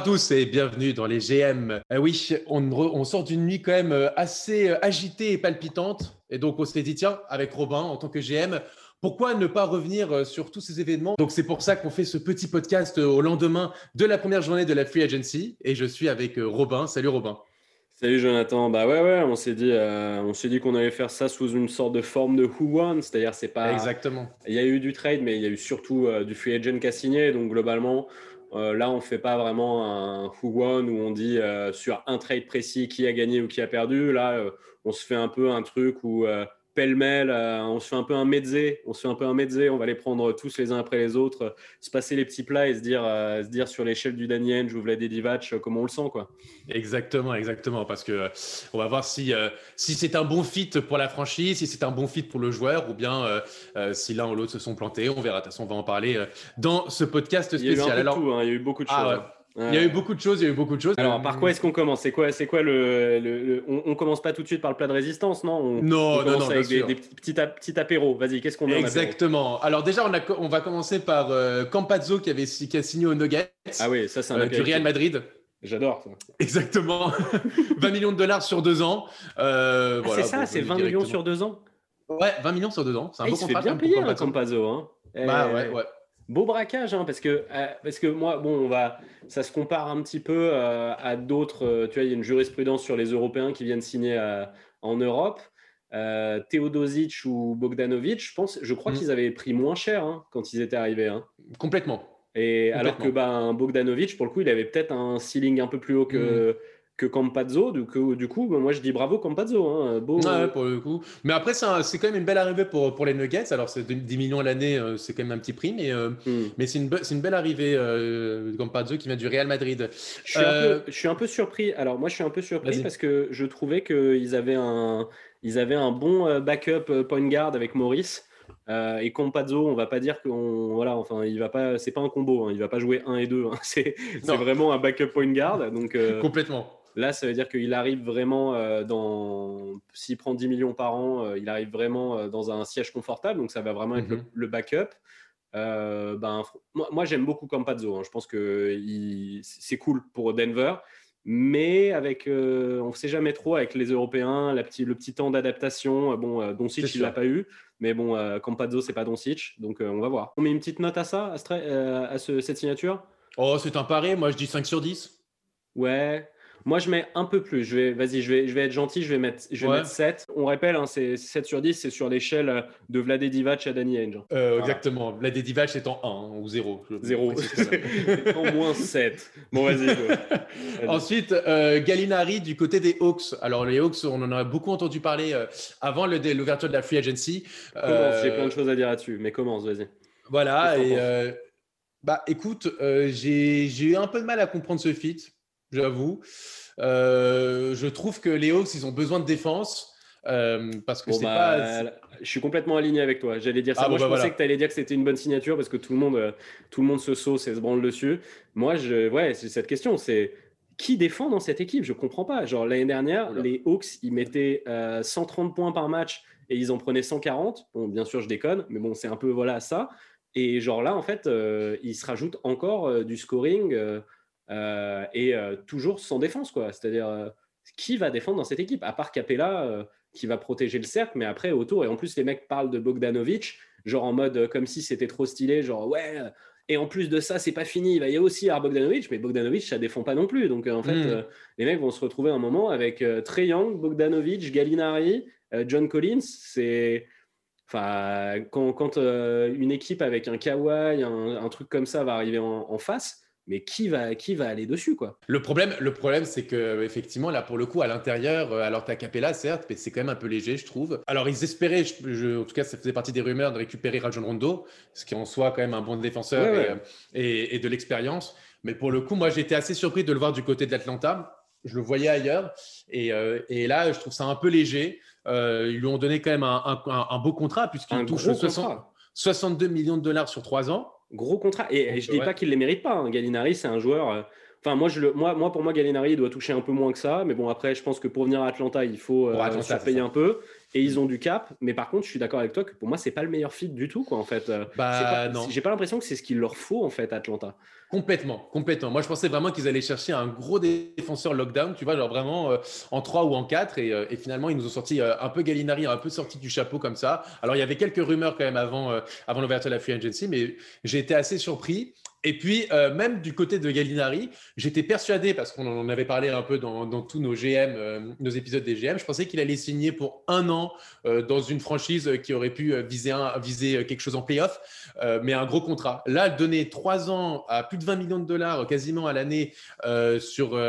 Bonjour à tous et bienvenue dans les GM. Euh, oui, on, on sort d'une nuit quand même euh, assez euh, agitée et palpitante. Et donc on s'est dit, tiens, avec Robin en tant que GM, pourquoi ne pas revenir sur tous ces événements? Donc c'est pour ça qu'on fait ce petit podcast au lendemain de la première journée de la Free Agency. Et je suis avec Robin. Salut Robin. Salut Jonathan. Bah ouais ouais, on s'est dit, on s'est dit qu'on allait faire ça sous une sorte de forme de who won, c'est-à-dire c'est pas. Exactement. Il y a eu du trade, mais il y a eu surtout du free agent qui a signé, donc globalement, euh, là, on ne fait pas vraiment un who won où on dit euh, sur un trade précis qui a gagné ou qui a perdu. Là, euh, on se fait un peu un truc où pêle-mêle, euh, on se fait un peu un mezzé, on se fait un peu un mezzé, on va les prendre tous les uns après les autres, euh, se passer les petits plats et se dire, euh, se dire sur l'échelle du Danny Henge ou Vlade Divac comment on le sent quoi. Exactement, exactement, parce que on va voir si si c'est un bon fit pour la franchise, si c'est un bon fit pour le joueur ou bien si l'un ou l'autre se sont plantés. On verra. De toute façon, on va en parler dans ce podcast spécial. Il y a eu, tout, hein, il y a eu beaucoup de ah choses. Hein. Il y a eu beaucoup de choses, il y a eu beaucoup de choses. Alors, par quoi est-ce qu'on commence? C'est quoi, c'est quoi le, on, on, commence pas tout de suite par le plat de résistance, non? On, Non, non, non, avec des, petits, petits apéros. Vas-y, qu'est-ce qu'on a Exactement. Alors déjà, on, a, on va commencer par euh, Campazzo qui avait qui a signé au Nuggets. Ah oui, ça c'est un euh, du Real Madrid. J'adore ça. Exactement. 20 millions de dollars sur deux ans. Euh, ah, c'est ça, c'est 20 millions sur deux ans? Ouais, 20 millions sur deux ans. C'est un ah, beau il contrat. bien payé, hein, Campazzo. Hein. Bah ouais, ouais. Beau braquage, hein, parce, que, euh, parce que moi, bon, on va, ça se compare un petit peu euh, à d'autres. Euh, tu vois, il y a une jurisprudence sur les Européens qui viennent signer en Europe. Teodosic ou Bogdanovic, je pense, je crois mm. qu'ils avaient pris moins cher hein, quand ils étaient arrivés. Hein. Complètement. Et alors que bah, Bogdanovic, pour le coup, il avait peut-être un ceiling un peu plus haut que, mm que Campazzo. Du coup, du coup, moi je dis bravo Campazzo. Hein, beau... Ouais, pour le coup. Mais après, c'est quand même une belle arrivée pour, pour les Nuggets. Alors, c'est 10 millions l'année, euh, c'est quand même un petit prix, mais, euh, hmm. mais c'est une, une, belle arrivée, euh, Campazzo qui vient du Real Madrid. Je suis, un peu, je suis un peu surpris. Alors, moi, je suis un peu surpris parce que je trouvais qu'ils avaient un, ils avaient un bon backup point guard avec Maurice. et Campazzo, on va pas dire qu'on voilà, enfin, il va pas, c'est pas un combo, hein, il va pas jouer 1 et 2, hein, c'est vraiment un backup point guard. Donc complètement. Là, ça veut dire qu'il arrive vraiment euh, dans. S'il prend 10 millions par an, euh, il arrive vraiment euh, dans un siège confortable. Donc, ça va vraiment être le, mhm. backup. ben, moi, j'aime beaucoup Campazzo. Hein. Je pense que c'est cool pour Denver. Mais avec, on ne sait jamais trop avec les Européens, la le petit temps d'adaptation. Bon, Doncic, il l'a pas eu. Mais bon, Campazzo, c'est pas Doncic. Donc, on va voir. On met une petite note à ça, à, cette signature? Oh, c'est un pari. Moi, je dis 5 sur 10. Ouais. Moi, je mets un peu plus. Je vais, vas-y, je vais, je vais être gentil. Je vais mettre, je vais mettre 7. On rappelle, hein, c'est 7 sur 10. C'est sur l'échelle de Vlade Divac à Danny Ainge. Euh, Exactement. Vlade Divac est en 1 ou 0. 0. en moins 7. Bon, vas-y. Ensuite, euh, Gallinari du côté des Hawks. Alors, les Hawks, on en a beaucoup entendu parler euh, avant l'ouverture de la free agency. Commence. J'ai plein de choses à dire là-dessus. Mais commence, vas-y. Voilà. Et, euh, bah, écoute, j'ai eu un peu de mal à comprendre ce fit j'avoue. Euh, je trouve que les Hawks, ils ont besoin de défense. Euh, parce que c'est bah, pas. Je suis complètement aligné avec toi. J'allais dire ça. Ah, Moi, je bah, pensais que tu allais dire que c'était une bonne signature parce que tout le monde, euh, tout le monde se sauce et se branle dessus. Moi, je, ouais, c'est cette question. C'est qui défend dans cette équipe? Je comprends pas. Genre l'année dernière, les Hawks, ils mettaient 130 points par match et ils en prenaient 140. Bon, bien sûr, je déconne, mais bon, c'est un peu voilà ça. Et genre là, en fait, ils se rajoutent encore du scoring. Euh, et euh, toujours sans défense, quoi. C'est-à-dire, euh, qui va défendre dans cette équipe? À part Capella, qui va protéger le cercle, mais après, autour. Et en plus, les mecs parlent de Bogdanovic, genre en mode comme si c'était trop stylé, genre ouais. Et en plus de ça, c'est pas fini. Il va y avoir aussi avoir Bogdanovic, mais Bogdanovic, ça défend pas non plus. Donc en fait, hmm. les mecs vont se retrouver un moment avec Trey Young, Bogdanovic, Gallinari, John Collins. C'est. Enfin, quand, une équipe avec un Kawhi, un, truc comme ça va arriver en face, mais qui va, qui va aller dessus quoi? Le problème, le problème c'est que effectivement là pour le coup à l'intérieur, euh, alors t'as Capella certes, mais c'est quand même un peu léger je trouve. Alors ils espéraient, je, en tout cas ça faisait partie des rumeurs de récupérer Rajon Rondo, ce qui en soi quand même un bon défenseur euh, Et, et, de l'expérience. Mais pour le coup, moi j'étais assez surpris de le voir du côté de l'Atlanta. Je le voyais ailleurs et, euh, et, là je trouve ça un peu léger. ils lui ont donné quand même un, un, beau contrat puisqu'il touche 62 millions de dollars sur trois ans. Gros contrat. Et, je dis pas qu'il les mérite pas. Hein. Gallinari, c'est un joueur. Euh, enfin, moi, je le, moi, moi, pour moi, Gallinari, il doit toucher un peu moins que ça. Mais bon, après, je pense que pour venir à Atlanta, il faut euh, se payer un peu. Et ils ont du cap. Mais par contre, je suis d'accord avec toi que pour moi, c'est pas le meilleur fit du tout, quoi, en fait. Euh, bah, non. J'ai pas l'impression que c'est ce qu'il leur faut, en fait, Atlanta. Complètement, complètement. Moi, je pensais vraiment qu'ils allaient chercher un gros défenseur lockdown, tu vois, genre vraiment en 3 ou en 4. Et, et, finalement, ils nous ont sorti un peu Gallinari, un peu sorti du chapeau comme ça. Alors, il y avait quelques rumeurs quand même avant, avant l'ouverture de la free agency, mais j'ai été assez surpris. Et puis, euh, même du côté de Gallinari, j'étais persuadé, parce qu'on en avait parlé un peu dans, tous nos GM, euh, nos épisodes des GM, je pensais qu'il allait signer pour un an euh, dans une franchise qui aurait pu viser, un, viser quelque chose en playoff, mais un gros contrat. Là, donner trois ans à plus de 20 millions de dollars quasiment à l'année sur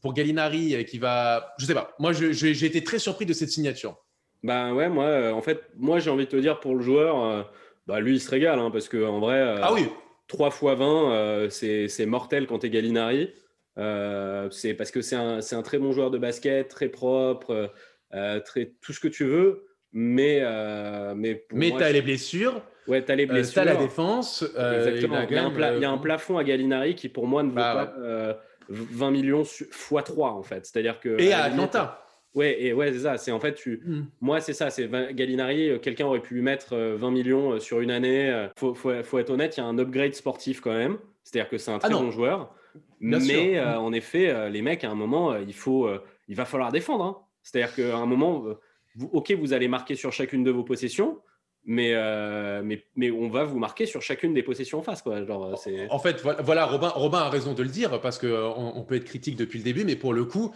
pour Gallinari, qui va, je sais pas, moi j'ai été très surpris de cette signature. Ben ouais, moi, en fait, moi j'ai envie de te dire pour le joueur, bah, lui il se régale, hein, parce qu'en vrai. ah oui 3 x 20, c'est mortel quand tu es Gallinari. Euh, c'est parce que c'est un, un, très bon joueur de basket, très propre, euh, très, tout ce que tu veux. Mais, euh, mais, mais tu as les blessures. Ouais, tu as les blessures. tu as la défense. Exactement. Il y, a un il y, a un plafond à Gallinari qui, pour moi, ne vaut bah pas 20 millions x 3, en fait. C'est-à-dire que. Et à Atlanta. Ouais, et ouais, c'est ça. C'est en fait, tu, hmm. moi, c'est ça. C'est Gallinari. Euh, quelqu'un aurait pu lui mettre 20 euh, millions euh, sur une année. Faut, faut, faut, être honnête, il y a un upgrade sportif quand même. C'est-à-dire que c'est un ah très bon joueur. mais en effet, les mecs, à un moment, il faut, il va falloir défendre. Hein. C'est-à-dire qu'à un moment, vous, ok, vous allez marquer sur chacune de vos possessions, mais, euh, mais, mais, on va vous marquer sur chacune des possessions en face. Quoi. Genre, en fait, voilà, Robin, Robin a raison de le dire parce qu'on on peut être critique depuis le début, mais pour le coup,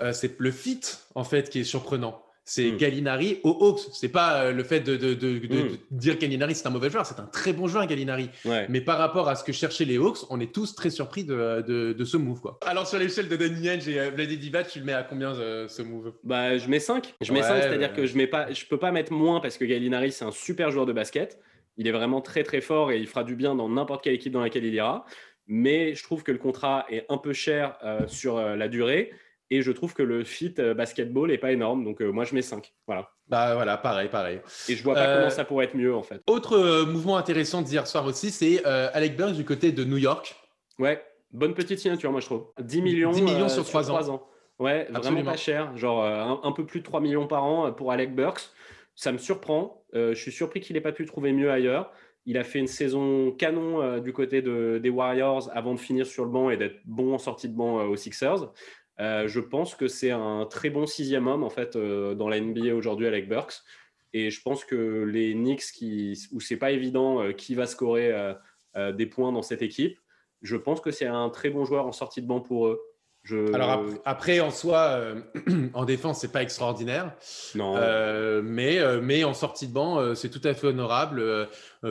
euh, c'est le fit en fait qui est surprenant c'est hmm. Gallinari aux Hawks. C'est pas euh, le fait de, de, de, hmm. dire Gallinari c'est un mauvais joueur, c'est un très bon joueur Gallinari. Mais par rapport à ce que cherchaient les Hawks, on est tous très surpris de, ce move quoi. Alors sur l'échelle de Danny Henge et Vladi Divac, tu le mets à combien euh, ce move? Bah je mets 5. Je mets 5, c'est-à-dire que je mets pas je peux pas mettre moins parce que Gallinari c'est un super joueur de basket. Il est vraiment très très fort et il fera du bien dans n'importe quelle équipe dans laquelle il ira. Mais je trouve que le contrat est un peu cher euh, sur la durée. Et je trouve que le fit euh, basketball n'est pas énorme. Donc, euh, moi, je mets 5. Voilà. Bah voilà, pareil, pareil. Et je vois pas comment euh, ça pourrait être mieux, en fait. Autre mouvement intéressant d'hier soir aussi, c'est Alec Burns du côté de New York. Ouais, bonne petite signature, moi, je trouve. 10 millions, 10 millions sur, 3, ans. Ouais, vraiment pas cher. Genre un, peu plus de 3 millions par an pour Alec Burks. Ça me surprend. je suis surpris qu'il n'ait pas pu trouver mieux ailleurs. Il a fait une saison canon du côté de, des Warriors avant de finir sur le banc et d'être bon en sortie de banc aux Sixers. Euh, je pense que c'est un très bon sixième homme en fait euh, dans la NBA aujourd'hui avec Burks. Et je pense que les Knicks, qui, où c'est pas évident euh, qui va scorer des points dans cette équipe, je pense que c'est un très bon joueur en sortie de banc pour eux. Alors après, en soi, euh, en défense, c'est pas extraordinaire. Non. Euh, mais, euh, mais en sortie de banc, c'est tout à fait honorable.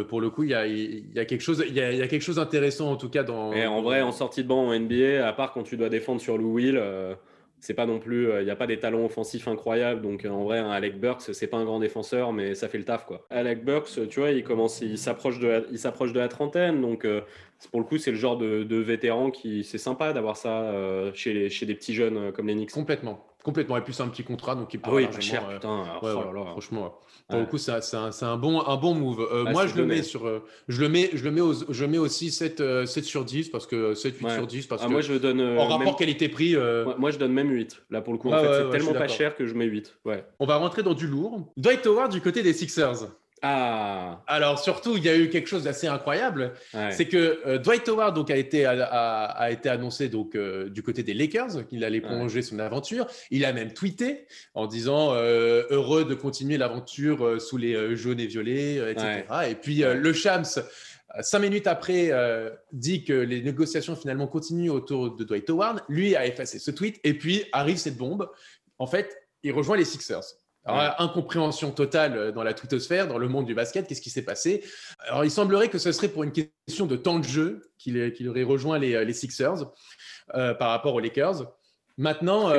pour le coup, il y a, y a, quelque chose, il y a, y a quelque chose d'intéressant en tout cas dans. Et en vrai, en sortie de banc en NBA, à part quand tu dois défendre sur Lou Will, c'est pas non plus, il n'y a pas des talents offensifs incroyables. Donc en vrai, un Alec Burks, c'est pas un grand défenseur, mais ça fait le taf quoi. Alec Burks, tu vois, il commence, il s'approche de, il s'approche de la trentaine, donc pour le coup, c'est le genre de, de vétéran qui, c'est sympa d'avoir ça euh, chez, les, chez des petits jeunes euh, comme les Knicks. Complètement, complètement. Et puis c'est un petit contrat, donc il peut. Ah oui, pas cher, euh, putain. Oh franchement, pour le coup, c'est un, un, bon, un bon move. Ah, moi, je le mets sur, je le mets, je le mets, je mets aussi 7, 7 sur 10 parce que 7, 8 sur 10 parce ah, que. Moi, je donne. en rapport qualité-prix. Moi, je donne même 8. Là, pour le coup, en fait, c'est tellement pas cher que je mets 8. Ouais. On va rentrer dans du lourd. Dwight Howard du côté des Sixers. Ah. Alors surtout, il y a eu quelque chose d'assez incroyable, c'est que euh, Dwight Howard donc a été a, été annoncé donc euh, du côté des Lakers qu'il allait prolonger son aventure. Il a même tweeté en disant euh, heureux de continuer l'aventure sous les jaunes et violets, etc. Et puis le Shams. Cinq minutes après, dit que les négociations finalement continuent autour de Dwight Howard. Lui a effacé ce tweet et puis arrive cette bombe. En fait, il rejoint les Sixers. Alors, incompréhension totale euh, dans la twittosphère, dans le monde du basket, qu'est-ce qui s'est passé? Alors, il semblerait que ce serait pour une question de temps de jeu qu'il aurait rejoint les, euh, Sixers euh, par rapport aux Lakers. Maintenant,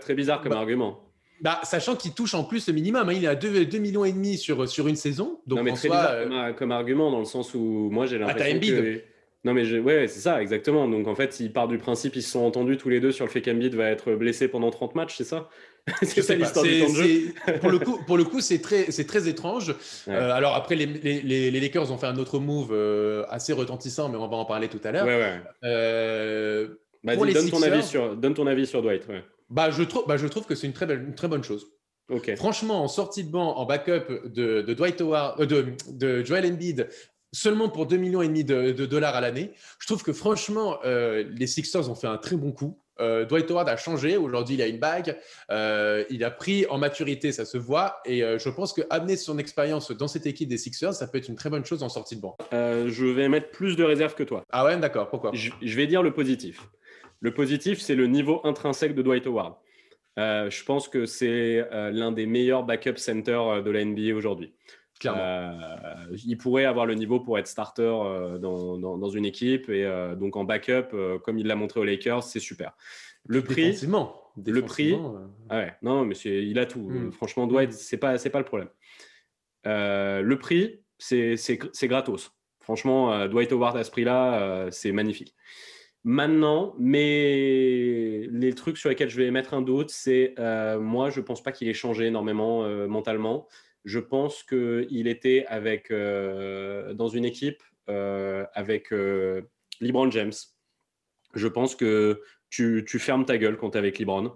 très bizarre, comme bah, argument. Bah, sachant qu'il touche en plus le minimum, hein. il est à 2, millions et demi sur, sur une saison. Donc non, mais très bizarre comme, argument dans le sens où moi j'ai ah, l'impression que non, mais ouais, c'est ça, exactement. Donc en fait, ils partent du principe, ils se sont entendus tous les deux sur le fait qu'Embiid va être blessé pendant 30 matchs, c'est ça? C'est ça l'histoire du temps de jeu? pour, le coup, pour le coup, c'est très, très étrange. Euh, alors après, les, les, les, Lakers ont fait un autre move euh, assez retentissant, mais on va en parler tout à l'heure. Ouais, ouais. Euh, bah, donne, ton avis sur, donne ton avis sur Dwight. Bah, je, trouve, bah, je trouve que c'est une très, belle, une très bonne chose. Okay. Franchement, en sortie de banc, en backup de, de Dwight Howard, de, de Joel Embiid, seulement pour 2 millions et demi de, dollars à l'année. Je trouve que franchement, euh, les Sixers ont fait un très bon coup. Euh, Dwight Howard a changé. Aujourd'hui, il a une bague. Euh, il a pris en maturité, ça se voit. Et je pense que amener son expérience dans cette équipe des Sixers, ça peut être une très bonne chose en sortie de banc. je vais mettre plus de réserve que toi. Ah ouais, d'accord. Pourquoi? Je, je, vais dire le positif. Le positif, c'est le niveau intrinsèque de Dwight Howard. je pense que c'est l'un des meilleurs backup centers de la NBA aujourd'hui. Euh, il pourrait avoir le niveau pour être starter euh, dans, dans, une équipe et euh, donc en backup, comme il l'a montré aux Lakers, c'est super. Le prix, le prix, ah ouais, non, mais il a tout. Hmm. Franchement, Dwight, hmm. c'est pas, c'est pas le problème. le prix, c'est, c'est, gratos. Franchement, Dwight Howard à ce prix-là, c'est magnifique. Maintenant, mais les trucs sur lesquels je vais mettre un doute, c'est moi, je pense pas qu'il ait changé énormément mentalement je pense qu'il était avec, euh, dans une équipe euh, avec euh, LeBron James. Je pense que tu, fermes ta gueule quand tu es avec LeBron.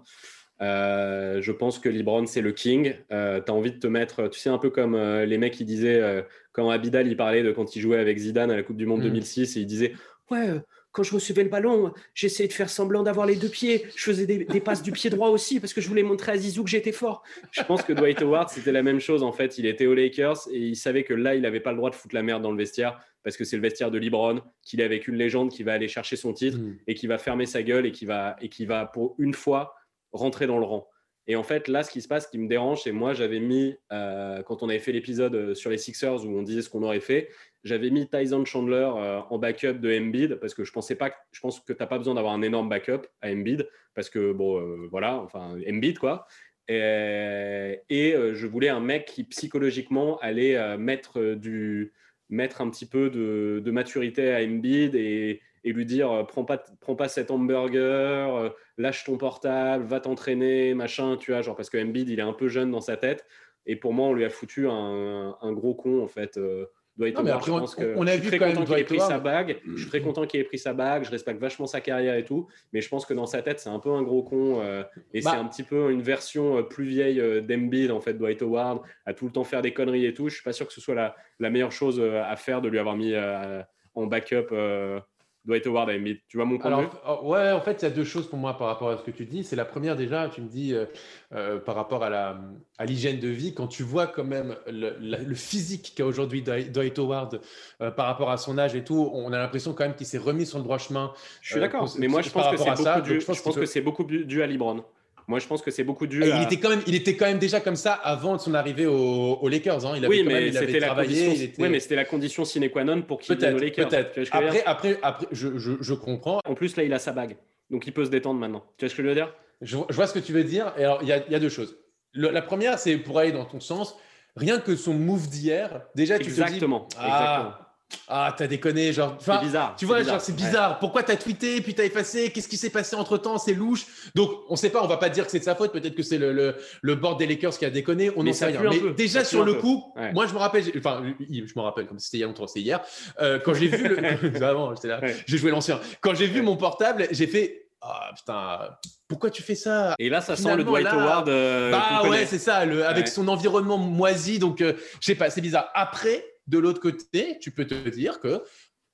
je pense que LeBron, c'est le king. tu as envie de te mettre, tu sais, un peu comme les mecs qui disaient, quand Abidal, il parlait de quand il jouait avec Zidane à la Coupe du Monde 2006, mm. et il disait Ouais, quand je recevais le ballon, j'essayais de faire semblant d'avoir les deux pieds. Je faisais des, passes du pied droit aussi parce que je voulais montrer à Zizou que j'étais fort. Je pense que Dwight Howard, c'était la même chose en fait. Il était aux Lakers et il savait que là, il n'avait pas le droit de foutre la merde dans le vestiaire parce que c'est le vestiaire de LeBron, qu'il est avec une légende qui va aller chercher son titre mm. et qui va fermer sa gueule et qui va, et qui va pour une fois rentrer dans le rang. Et en fait, là, ce qui se passe, ce qui me dérange, c'est moi, j'avais mis, euh, quand on avait fait l'épisode euh, sur les Sixers où on disait ce qu'on aurait fait, j'avais mis Tyson Chandler euh, en backup de Embiid parce que je pensais pas, je pense que tu n'as pas besoin d'avoir un énorme backup à Embiid parce que, bon, voilà, enfin, Embiid, quoi. Et, et je voulais un mec qui psychologiquement allait mettre, du, mettre un petit peu de, maturité à Embiid et, et lui dire euh, prends pas, prends pas cet hamburger, euh, lâche ton portable, va t'entraîner, machin, tu vois, genre parce que Embiid il est un peu jeune dans sa tête et pour moi on lui a foutu un, gros con en fait. Euh, doit être je pense que on a je suis vu très content qu'il ait pris sa bague. Je suis très content qu'il ait pris sa bague. Je respecte vachement sa carrière et tout, mais je pense que dans sa tête c'est un peu un gros con et c'est bah un petit peu une version plus vieille d'Embiid en fait, Dwight Howard, à tout le temps faire des conneries et tout. Je suis pas sûr que ce soit la, la meilleure chose à faire de lui avoir mis en backup Dwight Howard Tu vois mon point de vue? oh, Ouais, en fait, il y a deux choses pour moi par rapport à ce que tu dis. C'est la première déjà, tu me dis euh, euh, par rapport à la à l'hygiène de vie, quand tu vois quand même le, physique qu'a aujourd'hui Dwight Howard euh, par rapport à son âge et tout, on a l'impression quand même qu'il s'est remis sur le droit chemin. Je suis d'accord, mais moi je pense que c'est je pense que c'est beaucoup dû à LeBron. Moi, je pense que c'est beaucoup dû. Il, était quand même, il était quand même déjà comme ça avant son arrivée aux, Lakers. Hein. Il oui, mais c'était la condition. Oui, mais c'était la condition sine qua non pour qu'il vienne aux Lakers. Peut-être. Après, après, après, je, je, je, comprends. En plus, là, il a sa bague, donc il peut se détendre maintenant. Tu vois ce que je veux dire? Je, vois ce que tu veux dire. Et alors, il y a, y a deux choses. la première, c'est pour aller dans ton sens. Rien que son move d'hier, déjà, tu exactement, te dis. Ah, exactement. Ah, t'as déconné, genre. C'est bizarre. Tu vois, genre, c'est bizarre. Pourquoi t'as tweeté, puis t'as effacé Qu'est-ce qui s'est passé entre temps C'est louche. Donc, on sait pas, on va pas dire que c'est de sa faute. Peut-être que c'est le, le, le, board des Lakers qui a déconné. On n'en sait rien. Mais déjà, sur le coup, moi, je me rappelle, enfin, je me rappelle, comme c'était il y a longtemps, c'est hier. Euh, quand j'ai vu le. J'étais là. J'ai joué l'ancien. Quand j'ai vu mon portable, j'ai fait. Ah putain, pourquoi tu fais ça? Et là, ça sent le Dwight Howard. Euh, bah ouais, c'est ça, le, avec son environnement moisi. Donc, euh, je sais pas, c'est bizarre. Après, de l'autre côté, tu peux te dire que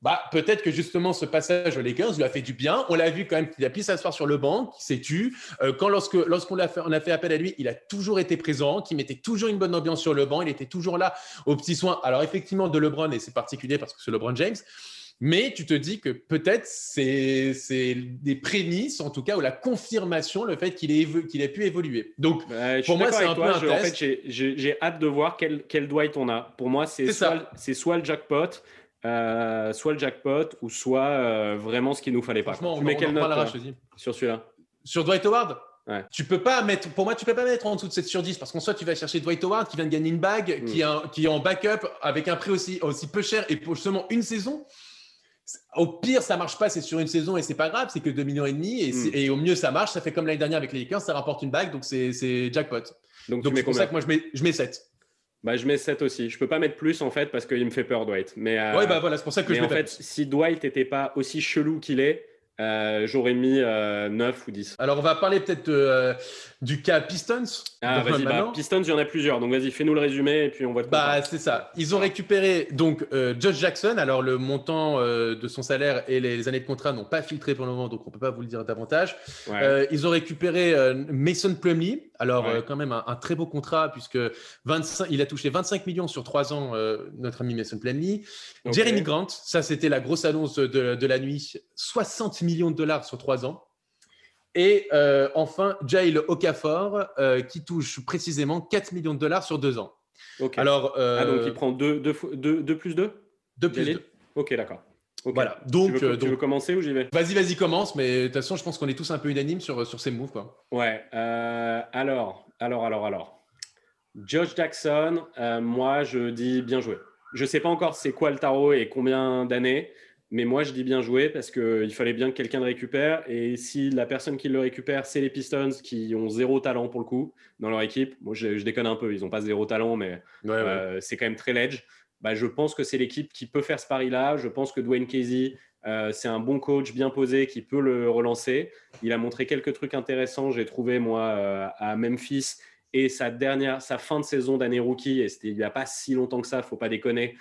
bah, peut-être que justement ce passage aux Lakers lui a fait du bien. On l'a vu quand même qu'il a pu s'asseoir sur le banc, qu'il s'est tu. Euh, quand lorsque lorsqu'on a fait, on a fait appel à lui, il a toujours été présent, qu'il mettait toujours une bonne ambiance sur le banc. Il était toujours là aux petits soins. Alors effectivement de LeBron et c'est particulier parce que c'est LeBron James. Mais tu te dis que peut-être c'est des prémices, en tout cas, ou la confirmation, le fait qu'il ait, qu'il ait pu évoluer. Donc, bah, pour moi, c'est un peu un En fait, j'ai hâte de voir quel, quel Dwight on a. Pour moi, c'est soit, soit le jackpot, euh, soit le jackpot, ou soit euh, vraiment ce qu'il nous fallait pas. tu mets quelle note euh, sur celui-là? Sur Dwight Howard? Ouais. Tu peux pas mettre, pour moi, tu peux pas mettre en dessous de 7 sur 10 parce qu'en soit tu vas chercher Dwight Howard qui vient de gagner une bague, qui, mm. est qui est en backup avec un prix aussi, aussi peu cher et pour seulement une saison. Au pire, ça marche pas, c'est sur une saison et c'est pas grave, c'est que 2 millions et demi et, hmm. et, au mieux ça marche, ça fait comme l'année dernière avec les Lakers, ça rapporte une bague, donc c'est jackpot. Donc, c'est pour ça que moi je mets, je mets 7. Bah, je mets 7 aussi. Je peux pas mettre plus en fait parce qu'il me fait peur Dwight. Mais euh, ouais, bah voilà, c'est pour ça que je mets en fait, si Dwight n'était pas aussi chelou qu'il est, euh, j'aurais mis 9 euh, ou 10. Alors, on va parler peut-être euh, du cas Pistons. Ah, vas-y, bah, Pistons, il y en a plusieurs. Donc, vas-y, fais-nous le résumé et puis on va te Bah, c'est ça. Ils ont récupéré donc Josh Jackson. Alors, le montant de son salaire et les, années de contrat n'ont pas filtré pour le moment, donc on ne peut pas vous le dire davantage. ils ont récupéré Mason Plumlee. Alors, quand même, un, très beau contrat puisque 25, il a touché 25 millions sur 3 ans, notre ami Mason Plumlee. Jeremy Grant, ça, c'était la grosse annonce de, de la nuit. 60 millions de dollars sur trois ans. Et euh, enfin, Jail Okafor, euh, qui touche précisément 4 millions de dollars sur deux ans. Alors, euh, ah, donc il prend 2 plus 2 2 plus 2. Ok, d'accord. Voilà. Donc, tu veux, commencer ou j'y vais? Vas-y, vas-y, commence. Mais de toute façon, je pense qu'on est tous un peu unanimes sur, sur ces moves. Quoi. Ouais. alors, alors, alors, alors. Josh Jackson, moi, je dis bien joué. Je sais pas encore c'est quoi le tarot et combien d'années. Mais moi, je dis bien joué parce qu'il fallait bien que quelqu'un le récupère. Et si la personne qui le récupère, c'est les Pistons qui ont zéro talent pour le coup dans leur équipe, moi je, déconne un peu, ils n'ont pas zéro talent, mais euh, c'est quand même très ledge. Bah, je pense que c'est l'équipe qui peut faire ce pari-là. Je pense que Dwayne Casey, euh, c'est un bon coach bien posé qui peut le relancer. Il a montré quelques trucs intéressants, j'ai trouvé moi euh, à Memphis et sa dernière, sa fin de saison d'année rookie, et c'était il n'y a pas si longtemps que ça, faut pas déconner,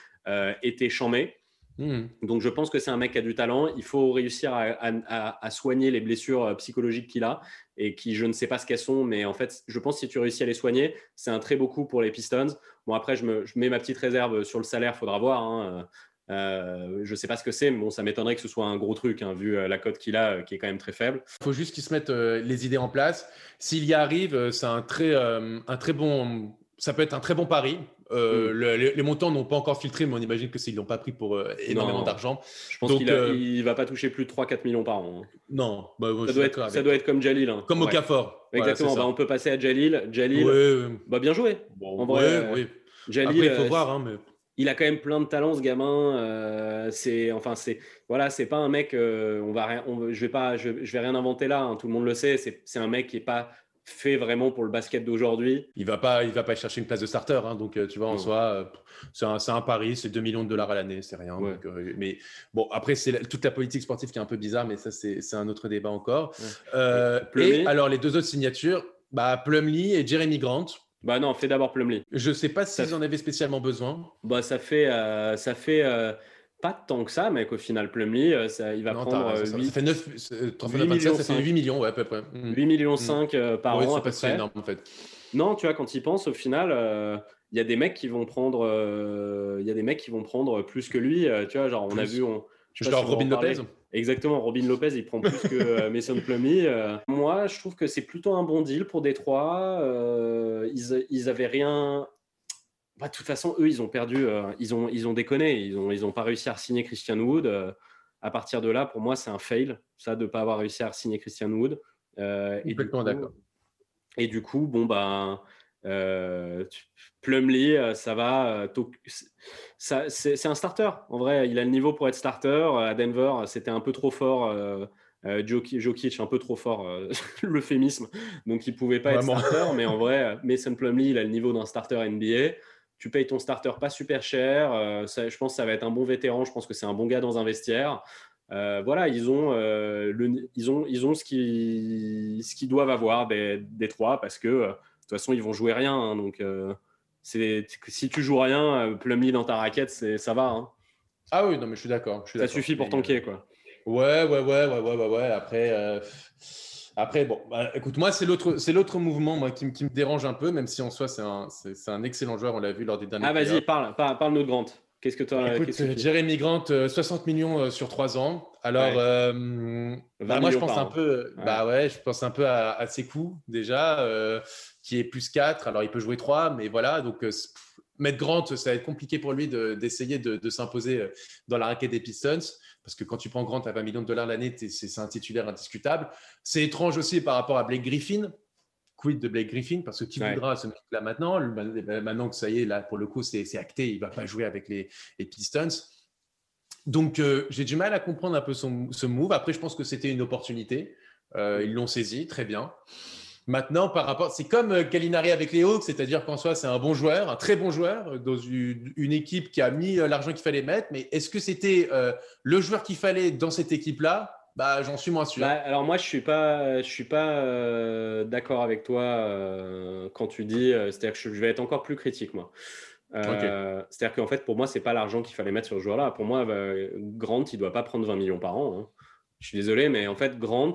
était chambé. Hmm. Donc je pense que c'est un mec qui a du talent. Il faut réussir à, soigner les blessures euh, psychologiques qu'il a et qui je ne sais pas ce qu'elles sont, mais en fait je pense que si tu réussis à les soigner, c'est un très beau coup pour les Pistons. Bon après je, me, mets ma petite réserve sur le salaire, faudra voir. Hein. Euh, je ne sais pas ce que c'est, mais bon, ça m'étonnerait que ce soit un gros truc, hein, vu euh, la cote qu'il a, qui est quand même très faible. Il faut juste qu'ils se mettent les idées en place. S'il y arrive, c'est un très, un très bon, ça peut être un très bon pari. Euh, mm. les, montants n'ont pas encore filtré, mais on imagine que s'ils l'ont pas pris pour euh, énormément d'argent. Je pense qu'il ne euh, va pas toucher plus de 3-4 millions par an. Hein. Non, bah, ça, doit être, ça, doit être, comme Jalil. Hein. Comme au Cafor. Exactement, bah, on peut passer à Jalil. Jalil, bah, bien joué. en vrai, oui. Jalil, il faut voir. Hein, mais... Il a quand même plein de talents, ce gamin. c'est, enfin, c'est, voilà, c'est pas un mec. on va, je vais pas, je, je, vais rien inventer là. tout le monde le sait. C'est, un mec qui est pas fait vraiment pour le basket d'aujourd'hui. Il va pas, il va pas chercher une place de starter, hein, donc euh, tu vois en soi, euh, c'est un, un, pari, c'est 2 millions de dollars à l'année, c'est rien. Euh, mais bon, après c'est toute la politique sportive qui est un peu bizarre, mais ça c'est un autre débat encore. et alors les deux autres signatures, bah Plumlee et Jeremy Grant. Bah non, fais d'abord Plumlee. Je sais pas s'ils en avaient spécialement besoin. Bah ça fait, ça fait pas tant que ça, mais qu'au final, Plumlee, euh, ça, il va prendre 8, ça, fait 9, 8 millions, ça fait 8 millions, ouais, à peu près. 8 mm. millions 5 mm. par an. C'est pas énorme, en fait. Non, tu vois, quand il pense, au final, euh, il y a des mecs qui vont prendre, il y a des mecs qui vont prendre plus que lui. tu vois, genre, on a vu. On, je genre Robin Lopez Exactement, Robin Lopez, il prend plus que Mason Plumlee. moi, je trouve que c'est plutôt un bon deal pour Détroit. ils, ils avaient rien bah, de toute façon, eux, ils ont perdu, euh, ils, ont, ils ont déconné, ils n'ont ils ont pas réussi à signer Christian Wood. Euh, à partir de là, pour moi, c'est un fail, ça, de ne pas avoir réussi à signer Christian Wood. Euh, Complètement d'accord. Et du coup, bon, ben, euh, Plumlee, ça va. Ça, c'est un starter. En vrai, il a le niveau pour être starter. À Denver, c'était un peu trop fort. Jokic, un peu trop fort, l'euphémisme. Donc, il pouvait pas être starter. Mais en vrai, Mason Plumlee, il a le niveau d'un starter NBA tu payes ton starter pas super cher. Euh, je pense que ça va être un bon vétéran. Je pense que c'est un bon gars dans un vestiaire. Euh, voilà, ils ont, euh, le, ils ont, ils ont ce qu'ils ce qu'ils doivent avoir des, des, trois parce que de toute façon, ils vont jouer rien. Hein, donc, c'est si tu joues rien, Plumlee dans ta raquette, ça va. Hein. Ah oui, non, mais je suis d'accord. Ça suffit pour tanker, quoi. Ouais, ouais, ouais, ouais, ouais, ouais, ouais. Après. Après, bon, bah, écoute, moi, c'est l'autre, c'est l'autre mouvement moi, qui, qui, me dérange un peu, même si en soi, c'est un, c'est, un excellent joueur, on l'a vu lors des derniers Ah, vas-y, parle, parle, parle nous de Grant. Qu'est-ce que tu as Écoute, Jérémy Grant, 60 euh, millions euh, sur 3 ans. Alors, euh, bah, moi, je pense un peu, bah ouais, je pense un peu à, à ses coups déjà, qui est plus 4. Alors, il peut jouer 3, mais voilà. Donc, mettre Grant, ça va être compliqué pour lui de, d'essayer de, de, s'imposer dans la raquette des Pistons parce que quand tu prends Grant à 20 millions de dollars l'année, c'est un titulaire indiscutable. C'est étrange aussi par rapport à Blake Griffin. Quid de Blake Griffin Parce que qui voudra ce mec-là maintenant? Maintenant que ça y est, là, pour le coup, c'est acté, il ne va pas jouer avec les, Pistons. Donc, euh, j'ai du mal à comprendre un peu ce move. Après, je pense que c'était une opportunité. Euh, ils l'ont saisi, très bien. Maintenant, par rapport, c'est comme Kalinari euh, avec les Hawks, c'est-à-dire qu'en soi, c'est un bon joueur, un très bon joueur dans une, équipe qui a mis euh, l'argent qu'il fallait mettre. Mais est-ce que c'était euh, le joueur qu'il fallait dans cette équipe-là? Bah, j'en suis moins sûr. Bah, alors moi, je suis pas, je suis pas euh, d'accord avec toi euh, quand tu dis. Euh, c'est-à-dire que je vais être encore plus critique, moi. C'est-à-dire qu'en fait, pour moi, c'est pas l'argent qu'il fallait mettre sur ce joueur-là. Pour moi, Grant, il doit pas prendre 20 millions par an. Hein. Je suis désolé, mais en fait, Grant,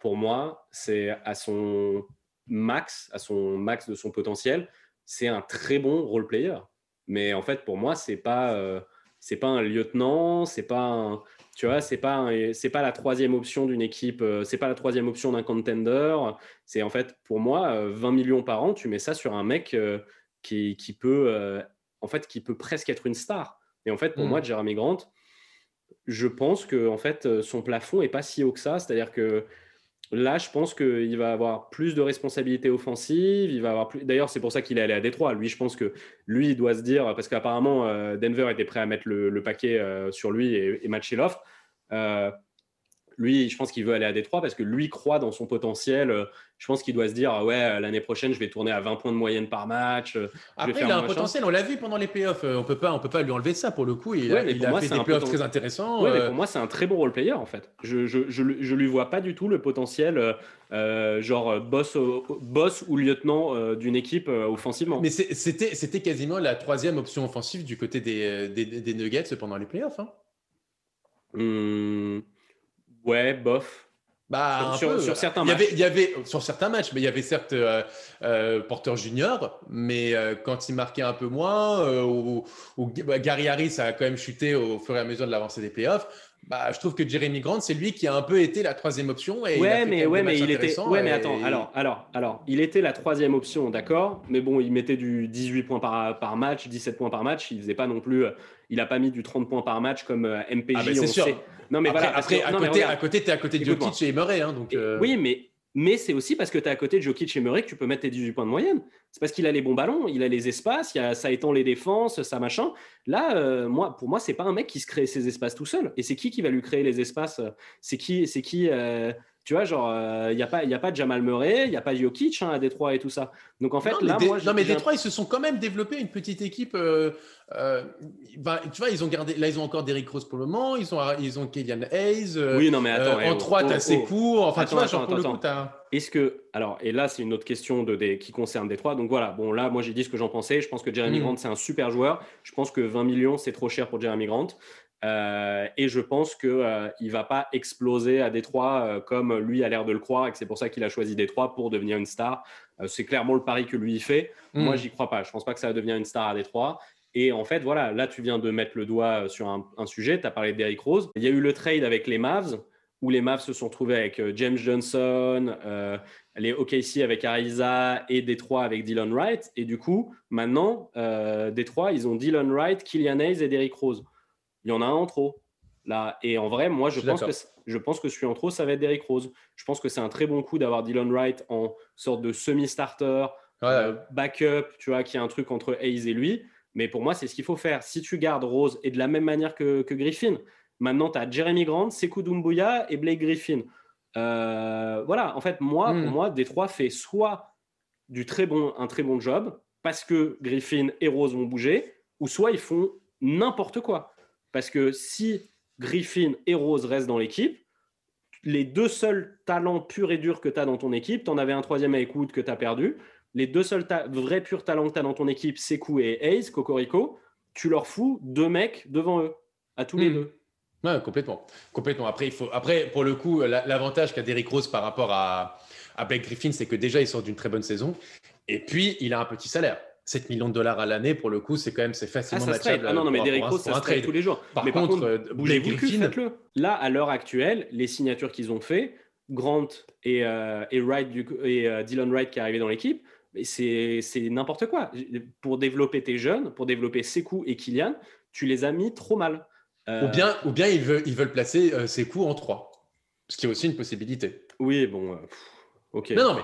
pour moi, c'est à son max, à son max de son potentiel, c'est un très bon role player. Mais en fait, pour moi, c'est pas, c'est pas un lieutenant, c'est pas un tu vois, c'est pas c'est pas la troisième option d'une équipe, euh, c'est pas la troisième option d'un contender. C'est en fait pour moi 20 euh, millions par an. Tu mets ça sur un mec euh, qui, qui, peut en fait qui peut presque être une star. Et en fait pour moi, hmm. Jeremy Grant, je pense que en fait son plafond est pas si haut que ça. C'est-à-dire que Là, je pense qu'il va avoir plus de responsabilités offensives. Il va avoir plus. D'ailleurs, c'est pour ça qu'il est allé à Détroit. Lui, je pense que lui, il doit se dire parce qu'apparemment Denver était prêt à mettre le, paquet sur lui et, et matcher l'offre. Lui, je pense qu'il veut aller à Détroit parce que lui croit dans son potentiel je pense qu'il doit se dire ouais l'année prochaine je vais tourner à 20 points de moyenne par match. Après il a un potentiel, on l'a vu pendant les playoffs, on peut pas on peut pas lui enlever ça pour le coup. Il, a, fait des playoffs très intéressants. Ouais, mais pour moi c'est un très bon role player en fait. Je, je, je, lui vois pas du tout le potentiel euh, euh, genre boss boss ou lieutenant euh, d'une équipe offensivement. Mais c'était c'était quasiment la troisième option offensive du côté des, des, des Nuggets pendant les playoffs. Hein. Mmh, ouais bof. Bah, sur, certains il y, avait, il y avait, sur certains matchs, mais il y avait certes euh, euh Porter Junior, mais euh, quand il marquait un peu moins, euh, ou, bah, Gary Harris a quand même chuté au fur et à mesure de l'avancée des playoffs. Bah, je trouve que Jeremy Grant, c'est lui qui a un peu été la troisième option. Et ouais, mais, ouais, mais il était. Ouais, mais attends, alors, alors, alors, il était la troisième option, d'accord, mais bon, il mettait du 18 points par, par match, 17 points par match. Il faisait pas non plus. Il n'a pas mis du 30 points par match comme MPJ. Ah, on sûr. Sait. Non, mais après, voilà. Après, à, côté, à côté, tu es à côté de Jokic et Murray. Hein, donc, euh... Oui, mais, mais c'est aussi parce que tu es à côté de Jokic et Murray que tu peux mettre tes 18 points de moyenne. C'est parce qu'il a les bons ballons, il a les espaces, il a, ça étend les défenses, ça machin. Là, euh, moi, pour moi, c'est pas un mec qui se crée ses espaces tout seul. Et c'est qui qui va lui créer les espaces? C'est qui, c'est qui euh, tu vois, genre, il euh, n'y a, pas, y a pas Jamal Murray, il n'y a pas Jokic hein, à Détroit et tout ça. Donc en fait, non, là, mais moi. Non, mais Détroit, ils se sont quand même développés une petite équipe. Euh, euh, ben, tu vois, ils ont gardé. Là, ils ont encore Derrick Rose pour le moment. Ils ont, ils ont Kylian Hayes. oui, non, mais attends. en 3, tu as Sekou. Enfin, tu vois, genre, pour le coup, Est-ce que. Alors, et là, c'est une autre question de, des, qui concerne Détroit. Donc voilà, bon, là, moi, j'ai dit ce que j'en pensais. Je pense que Jeremy hmm. Grant, c'est un super joueur. Je pense que 20 millions, c'est trop cher pour Jeremy Grant. Euh, et je pense qu'il euh, ne va pas exploser à Détroit euh, comme lui a l'air de le croire et que c'est pour ça qu'il a choisi Détroit pour devenir une star. c'est clairement le pari que lui fait. Mm. Moi, j'y crois pas. Je pense pas que ça va devenir une star à Détroit. Et en fait, voilà, là, tu viens de mettre le doigt sur un, sujet. Tu as parlé d'Eric Rose. Il y a eu le trade avec les Mavs où les Mavs se sont trouvés avec James Johnson, les OKC avec Ariza et Détroit avec Dylan Wright. Et du coup, maintenant, Détroit, ils ont Dylan Wright, Killian Hayes et Derrick Rose il y en a un en trop. Là. Et en vrai, moi, je, pense, que, je pense que celui en trop, ça va être Derrick Rose. Je pense que c'est un très bon coup d'avoir Dylan Wright en sorte de semi-starter, euh, backup, tu vois, qui a un truc entre Hayes et lui. Mais pour moi, c'est ce qu'il faut faire. Si tu gardes Rose, et de la même manière que, Griffin, maintenant, tu as Jeremy Grant, Sekou Doumbouya et Blake Griffin. Euh, voilà, en fait, moi, pour hmm. moi, Détroit fait soit du très bon, un très bon job, parce que Griffin et Rose vont bouger, ou soit ils font n'importe quoi. Parce que si Griffin et Rose restent dans l'équipe, les deux seuls talents purs et durs que tu as dans ton équipe, tu en avais un troisième avec Wood que tu as perdu, les deux seuls vrais purs talents que tu as dans ton équipe, Sekou et Hayes, Cocorico, tu leur fous deux mecs devant eux, à tous les hmm. deux. Ouais, complètement. complètement. Après, il faut... Après, pour le coup, l'avantage qu'a Derrick Rose par rapport à, à Blake Griffin, c'est que déjà, il sort d'une très bonne saison. Et puis, il a un petit salaire. 7 millions de dollars à l'année, pour le coup, c'est quand même c'est facilement ah, matchable. Ah non, non, mais Derrick Rose, ça se trade tous les jours. Par mais contre, euh, bougez-vous faites-le. Là, à l'heure actuelle, les signatures qu'ils ont fait, Grant et, euh, et, Wright, du, et euh, Dylan Wright qui est arrivé dans l'équipe, c'est n'importe quoi. Pour développer tes jeunes, pour développer Sekou et Kylian, tu les as mis trop mal. Ou bien, ou bien ils, veulent, ils veulent placer Sekou en 3. Ce qui est aussi une possibilité. Oui, bon. ok. Non, non, mais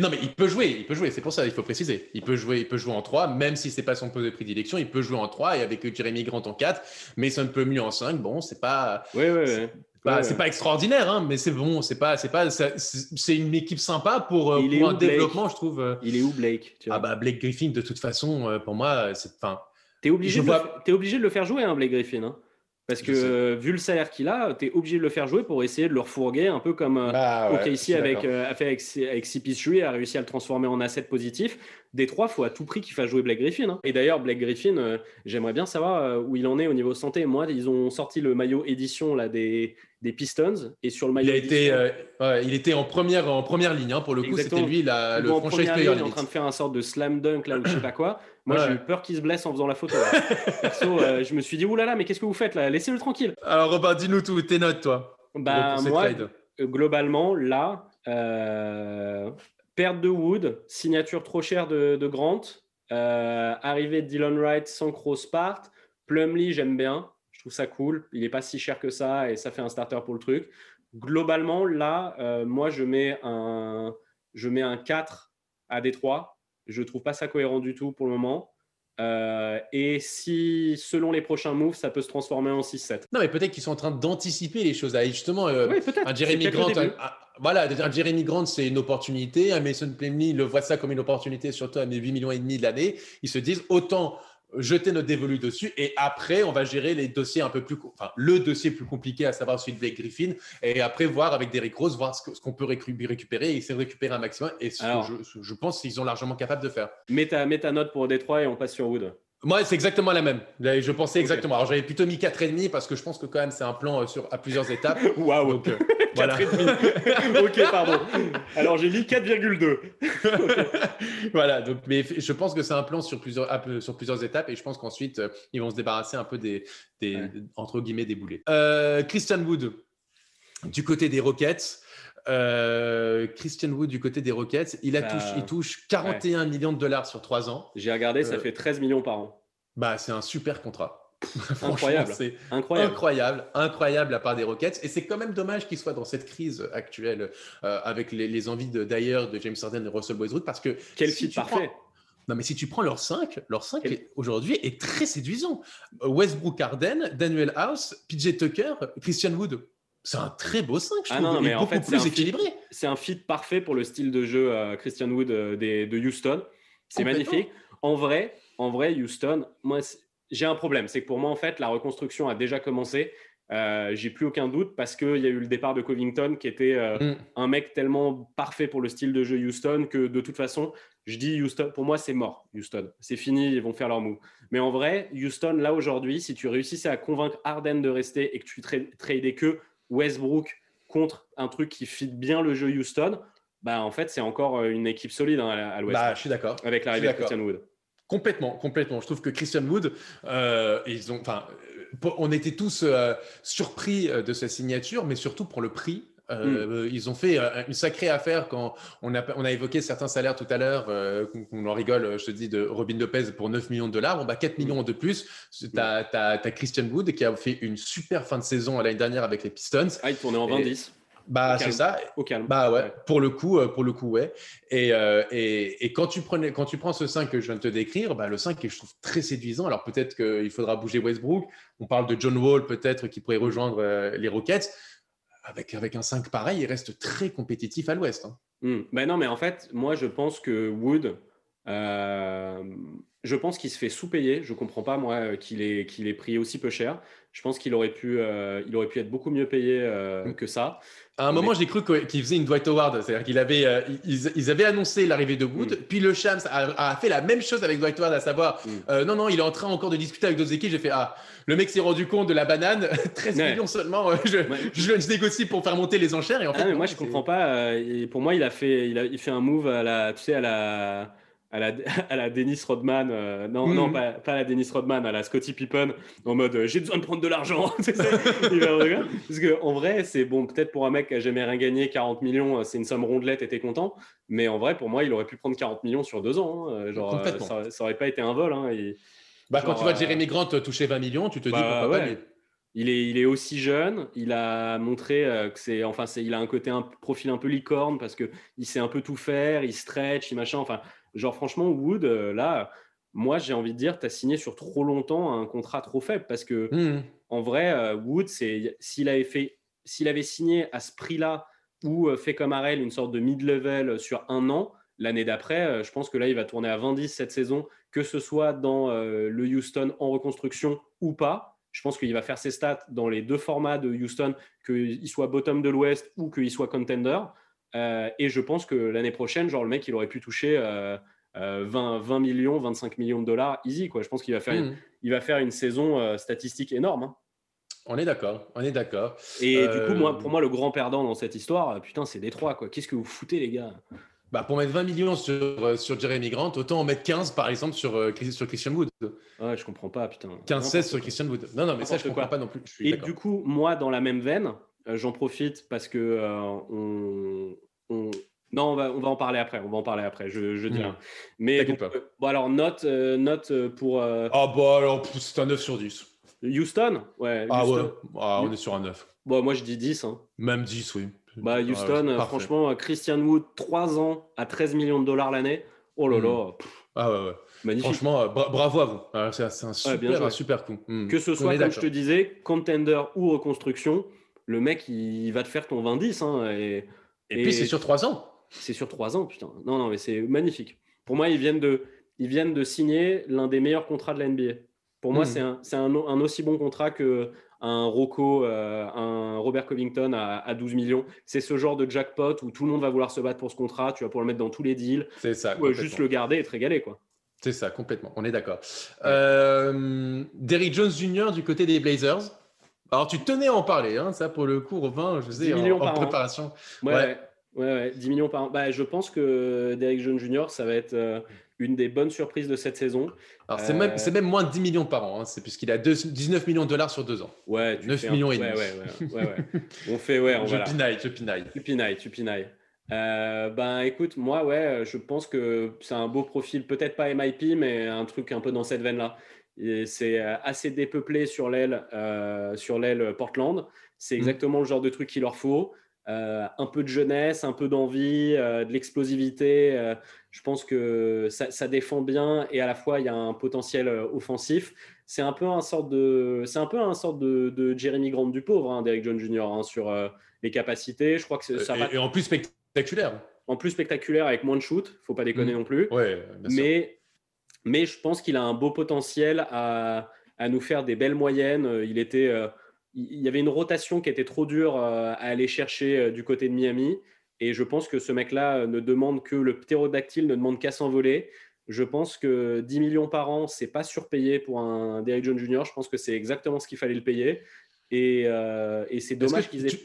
non, mais il peut jouer, il peut jouer, c'est pour ça, il faut préciser. Il peut jouer, il peut jouer en 3, même si c'est pas son poste de prédilection, il peut jouer en 3 et avec Jeremy Grant en 4, mais ça ne peut mieux en 5. Bon, c'est pas. Oui, oui, oui. C'est pas, extraordinaire, hein, mais c'est bon, c'est pas, c'est pas, c'est une équipe sympa pour, euh, un développement, je trouve. Euh. Il est où Blake Ah bah Blake Griffin, de toute façon, euh, pour moi, c'est, enfin. T'es obligé, de es obligé de le faire jouer, hein, Blake Griffin. Hein. Parce que vu le salaire qu'il a, tu es obligé de le faire jouer pour essayer de le refourguer, un peu comme euh, bah, OKC avec, euh, a fait avec, avec CP3 a réussi à le transformer en asset positif. Détroit, il faut à tout prix qu'il fasse jouer Blake Griffin. Hein. Et d'ailleurs, Blake Griffin, euh, j'aimerais bien savoir où il en est au niveau santé. Moi, ils ont sorti le maillot édition là, des, des Pistons. Et sur le maillot il, a été, il était en première, en première ligne. Hein. Pour le coup, c'était lui la, le franchise player. Il est en train de faire un sorte de slam dunk là, ou je sais pas quoi. Moi, j'ai eu peur qu'il se blesse en faisant la photo. Perso, euh, je me suis dit, oulala, mais qu'est-ce que vous faites là? Laissez-le tranquille. Alors, Robin, dis-nous tout, tes notes, toi. Bah, moi, euh, globalement, là, euh, perte de Wood, signature trop chère de, Grant, arrivée de Dylan Wright sans cross part, Plumlee, j'aime bien. Je trouve ça cool. Il n'est pas si cher que ça et ça fait un starter pour le truc. Globalement, là, moi, je mets, un, je mets un 4 à Détroit je ne trouve pas ça cohérent du tout pour le moment. Euh, et si, selon les prochains moves, ça peut se transformer en 6-7. Non, mais peut-être qu'ils sont en train d'anticiper les choses. justement, euh, un Jeremy Grant, voilà, un Jeremy Grant, c'est une opportunité. Un Mason Plumlee le voit ça comme une opportunité, surtout à mes 8 millions et demi de l'année. Ils se disent autant jeter notre dévolu dessus et après on va gérer les dossiers un peu plus enfin le dossier plus compliqué à savoir celui de Blake Griffin et après voir avec Derrick Rose voir ce qu'on peut récupérer et essayer de récupérer un maximum et ce que je, pense qu'ils sont largement capables de faire. Mets ta, mets ta note pour Détroit et on passe sur Wood. Moi, c'est exactement la même. Je pensais exactement. Alors, j'avais plutôt mis 4,5 parce que je pense que quand même, c'est un plan euh, sur, à plusieurs étapes. Waouh! Donc, euh, voilà. ok, pardon. Alors, j'ai mis 4,2. voilà. Donc, mais je pense que c'est un plan sur plusieurs, sur plusieurs étapes et je pense qu'ensuite, euh, ils vont se débarrasser un peu des, des entre guillemets, des boulets. Christian Wood, du côté des Rockets. Euh, Christian Wood du côté des Rockets, il, a touche, il touche 41 millions de dollars sur 3 ans. J'ai regardé, ça euh, fait 13 millions par an. Bah, c'est un super contrat. incroyable. C'est incroyable. incroyable, incroyable à part des Rockets. Et c'est quand même dommage qu'il soit dans cette crise actuelle euh, avec les, envies d'ailleurs de, James Harden et de Russell Westbrook parce que quel fit parfait. Non, mais si tu prends leur 5, leur 5 aujourd'hui est très séduisant. Westbrook Harden, Daniel House, PJ Tucker, Christian Wood c'est un très beau 5, je ah trouve. Non, mais en fait, plus équilibré. C'est un fit parfait pour le style de jeu euh, Christian Wood euh, de Houston. C'est magnifique. En vrai, en vrai, Houston, moi, j'ai un problème. C'est que pour moi, en fait, la reconstruction a déjà commencé. Euh, j'ai plus aucun doute parce qu'il y a eu le départ de Covington qui était euh, mm. un mec tellement parfait pour le style de jeu Houston que de toute façon, je dis Houston, pour moi c'est mort Houston, c'est fini, ils vont faire leur move. Mais en vrai, Houston, là aujourd'hui, si tu réussissais à convaincre Harden de rester et que tu tradais que Westbrook contre un truc qui fit bien le jeu Houston, bah en fait c'est encore euh, une équipe solide hein, à, l'Ouest. Bah, je suis d'accord. Avec l'arrivée de Christian Wood. Complètement, complètement. Je trouve que Christian Wood, euh, ils ont, enfin, euh, on était tous surpris de sa signature, mais surtout pour le prix. Hmm. Ils ont fait une sacrée affaire quand on a, on a évoqué certains salaires tout à l'heure, on en rigole, je te dis, de Robin Lopez pour 9 millions de dollars. Bon, bah, 4 hmm. millions de plus. Tu as, Christian Wood qui a fait une super fin de saison l'année dernière avec les Pistons. Ah, il tournait en 20-10. Bah, c'est ça. Au calme. Bah ouais, pour le coup, pour le coup, ouais. Et, et, et, quand, tu prenais, quand tu prends ce 5 que je viens de te décrire, bah, le 5 est, je trouve, très séduisant. Alors peut-être qu'il faudra bouger Westbrook. On parle de John Wall, peut-être, qui pourrait rejoindre les Rockets avec, avec un 5 pareil, il reste très compétitif à l'ouest. Hein. Hmm. Ben non, mais en fait, moi, je pense que Wood, euh, je pense qu'il se fait sous-payer. Je ne comprends pas, moi, euh, qu'il ait, qu'il ait pris aussi peu cher. Je pense qu'il aurait, pu, euh, il aurait pu être beaucoup mieux payé hmm. que ça. À un moment, j'ai cru qu'il faisait une Dwight Howard, c'est-à-dire qu'il avait, euh, ils, avaient annoncé l'arrivée de Wood, mm. puis le Shams a, fait la même chose avec Dwight Howard, à savoir, mm. euh, non, non, il est en train encore de discuter avec d'autres équipes. J'ai fait, ah, le mec s'est rendu compte de la banane, 13 millions seulement, euh, je, je, négocie pour faire monter les enchères. Et en ah, fait, moi, je comprends pas. pour moi, il a fait, il a, il fait un move à la, tu sais, à la à la, à la Dennis Rodman, euh, non, non mhm. pas, pas, à la Dennis Rodman, à la Scotty Pippen, en mode euh, j'ai besoin de prendre de l'argent. Parce que en vrai, c'est bon, peut-être pour un mec qui a jamais rien gagné, 40 millions, euh, c'est une somme rondelette et t'es content. Mais en vrai, pour moi, il aurait pu prendre 40 millions sur deux ans. Hein, genre, ça, ça, aurait pas été un vol. Hein, et, bah, quand tu vois Jeremy Grant toucher 20 millions, tu te dis bah, pourquoi pas. Il est, il est aussi jeune. Il a montré que c'est, enfin, c'est, il a un côté, un profil un peu licorne parce que il sait un peu tout faire, il stretch, il machin. Enfin, Genre, franchement, Wood, euh, là, moi, j'ai envie de dire, tu as signé sur trop longtemps un contrat trop faible parce que, mmh. en vrai, euh, Wood, s'il avait, fait, s'il avait signé à ce prix-là ou euh, fait comme Arel une sorte de mid-level sur un an, l'année d'après, je pense que là, il va tourner à 20-10 cette saison, que ce soit dans le Houston en reconstruction ou pas. Je pense qu'il va faire ses stats dans les deux formats de Houston, qu'il soit bottom de l'Ouest ou qu'il soit contender. Euh, et je pense que l'année prochaine, genre le mec, il aurait pu toucher 20, 20, millions, 25 millions de dollars easy. Quoi. Je pense qu'il va, faire une, hmm. il va faire une saison statistique énorme. Hein. On est d'accord, on est d'accord. Et du coup, moi, pour moi, le grand perdant dans cette histoire, putain, c'est Détroit. Quoi. Qu'est-ce que vous foutez, les gars? Bah, pour mettre 20 millions sur, euh, sur Jeremy Grant, autant en mettre 15 par exemple sur, euh, sur Christian Wood. Ouais, je comprends pas, putain. 15-16 sur Christian Wood. Non, non, mais ça, je comprends pas non plus. Et du coup, moi, dans la même veine, euh, j'en profite parce que on, Non, on va, on va en parler après. On va en parler après, je, je dirais. Hmm. Mais bon, alors, note, note pour. Ah, bah alors, c'est un 9 sur 10. Houston? Ouais. Ah, ouais. Ah, on est sur un 9. Bon, moi, je dis 10. Hein. Même 10, oui. Bah, Houston, franchement, Christian Wood, 3 ans à 13 millions de dollars l'année. Oh là hmm. là. Ah ouais, ouais. Magnifique. Franchement, euh, bravo à vous. Ah, c'est un super, super coup. Hmm. Que ce soit, comme je te disais, contender ou reconstruction, le mec, il va te faire ton 20-10. Hein, et, et, puis, c'est sur 3 ans. C'est sur 3 ans, putain. Non, non, mais c'est magnifique. Pour moi, ils viennent de, ils viennent de signer l'un des meilleurs contrats de la NBA. Pour moi, hmm. c'est un, un, aussi bon contrat que un Rocco, euh, un Robert Covington à, 12 millions. C'est ce genre de jackpot où tout le monde va vouloir se battre pour ce contrat. Tu vas pouvoir le mettre dans tous les deals. C'est ça. Ou juste le garder et te régaler, quoi. C'est ça, complètement. On est d'accord. Euh, Derrick Jones Jr. du côté des Blazers. Alors, tu tenais à en parler, hein, ça pour le coup, 20, je sais, en, en préparation. Ouais, ouais. 10 millions par an. Bah, je pense que Derrick Jones Jr., ça va être. Euh, une des bonnes surprises de cette saison. Alors, c'est même, même, moins de 10 millions par an, hein. c'est puisqu'il a 19 millions de dollars sur deux ans. Ouais, 9 millions et demi. Ouais, ouais, ouais, on fait, ouais, on Je pinaille, je pinaille. Tu pinailles, tu pinailles. Euh, ben écoute, moi, ouais, je pense que c'est un beau profil, peut-être pas MIP, mais un truc un peu dans cette veine-là. C'est euh, assez dépeuplé sur l'aile, euh, sur l'aile Portland. C'est mm. exactement le genre de truc qu'il leur faut. Euh, un peu de jeunesse, un peu d'envie, euh, de l'explosivité. Je pense que ça, défend bien et à la fois il y a un potentiel offensif. C'est un peu un sorte de, c'est un peu un sorte de, Jeremy Grant du pauvre, hein, Derek John Jr. Hein, sur les capacités. Je crois que ça et, en plus spectaculaire. En plus spectaculaire avec moins de shoot, faut pas déconner mm. non plus. Ouais, mais, mais je pense qu'il a un beau potentiel à, à, nous faire des belles moyennes. Il était il y avait une rotation qui était trop dure euh, à aller chercher euh, du côté de Miami. Et je pense que ce mec-là euh, ne demande que le ptérodactyle, ne demande qu'à s'envoler. Je pense que 10 millions par an, c'est pas surpayé pour un Derrick Jones Jr. Je pense que c'est exactement ce qu'il fallait le payer. Et, c'est dommage qu'ils aient.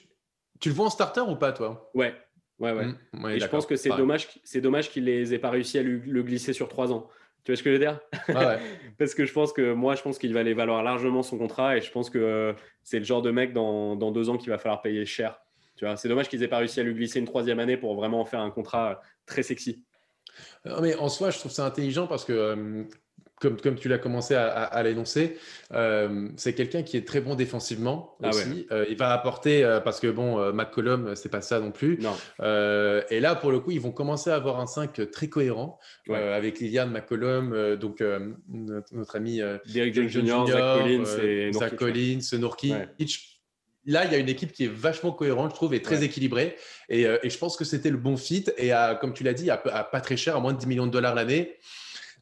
Tu, le vois en starter ou pas, toi? Ouais, ouais, ouais. Mmh, et je pense que c'est dommage, c'est dommage qu'il les ait pas réussi à le glisser sur 3 ans. Tu vois ce que je veux dire? Parce que je pense que moi, je pense qu'il va aller valoir largement son contrat et je pense que euh, c'est le genre de mec dans, dans deux ans qu'il va falloir payer cher. Tu vois, c'est dommage qu'ils aient pas réussi à lui glisser une troisième année pour vraiment en faire un contrat très sexy. mais en soi, je trouve ça intelligent parce que euh, comme, tu l'as commencé à, l'énoncer, euh, c'est quelqu'un qui est très bon défensivement ah aussi. Euh, il va apporter, euh, parce que bon, McCollum, c'est pas ça non plus. et là, pour le coup, ils vont commencer à avoir un 5 très cohérent avec Liliane McCollum, donc notre, ami Derek Jr., Zach Collins, Zach Collins, Là, il y a une équipe qui est vachement cohérente, je trouve, et très équilibrée. Et, je pense que c'était le bon fit. Et comme tu l'as dit, à, pas très cher, à moins de 10 millions de dollars l'année.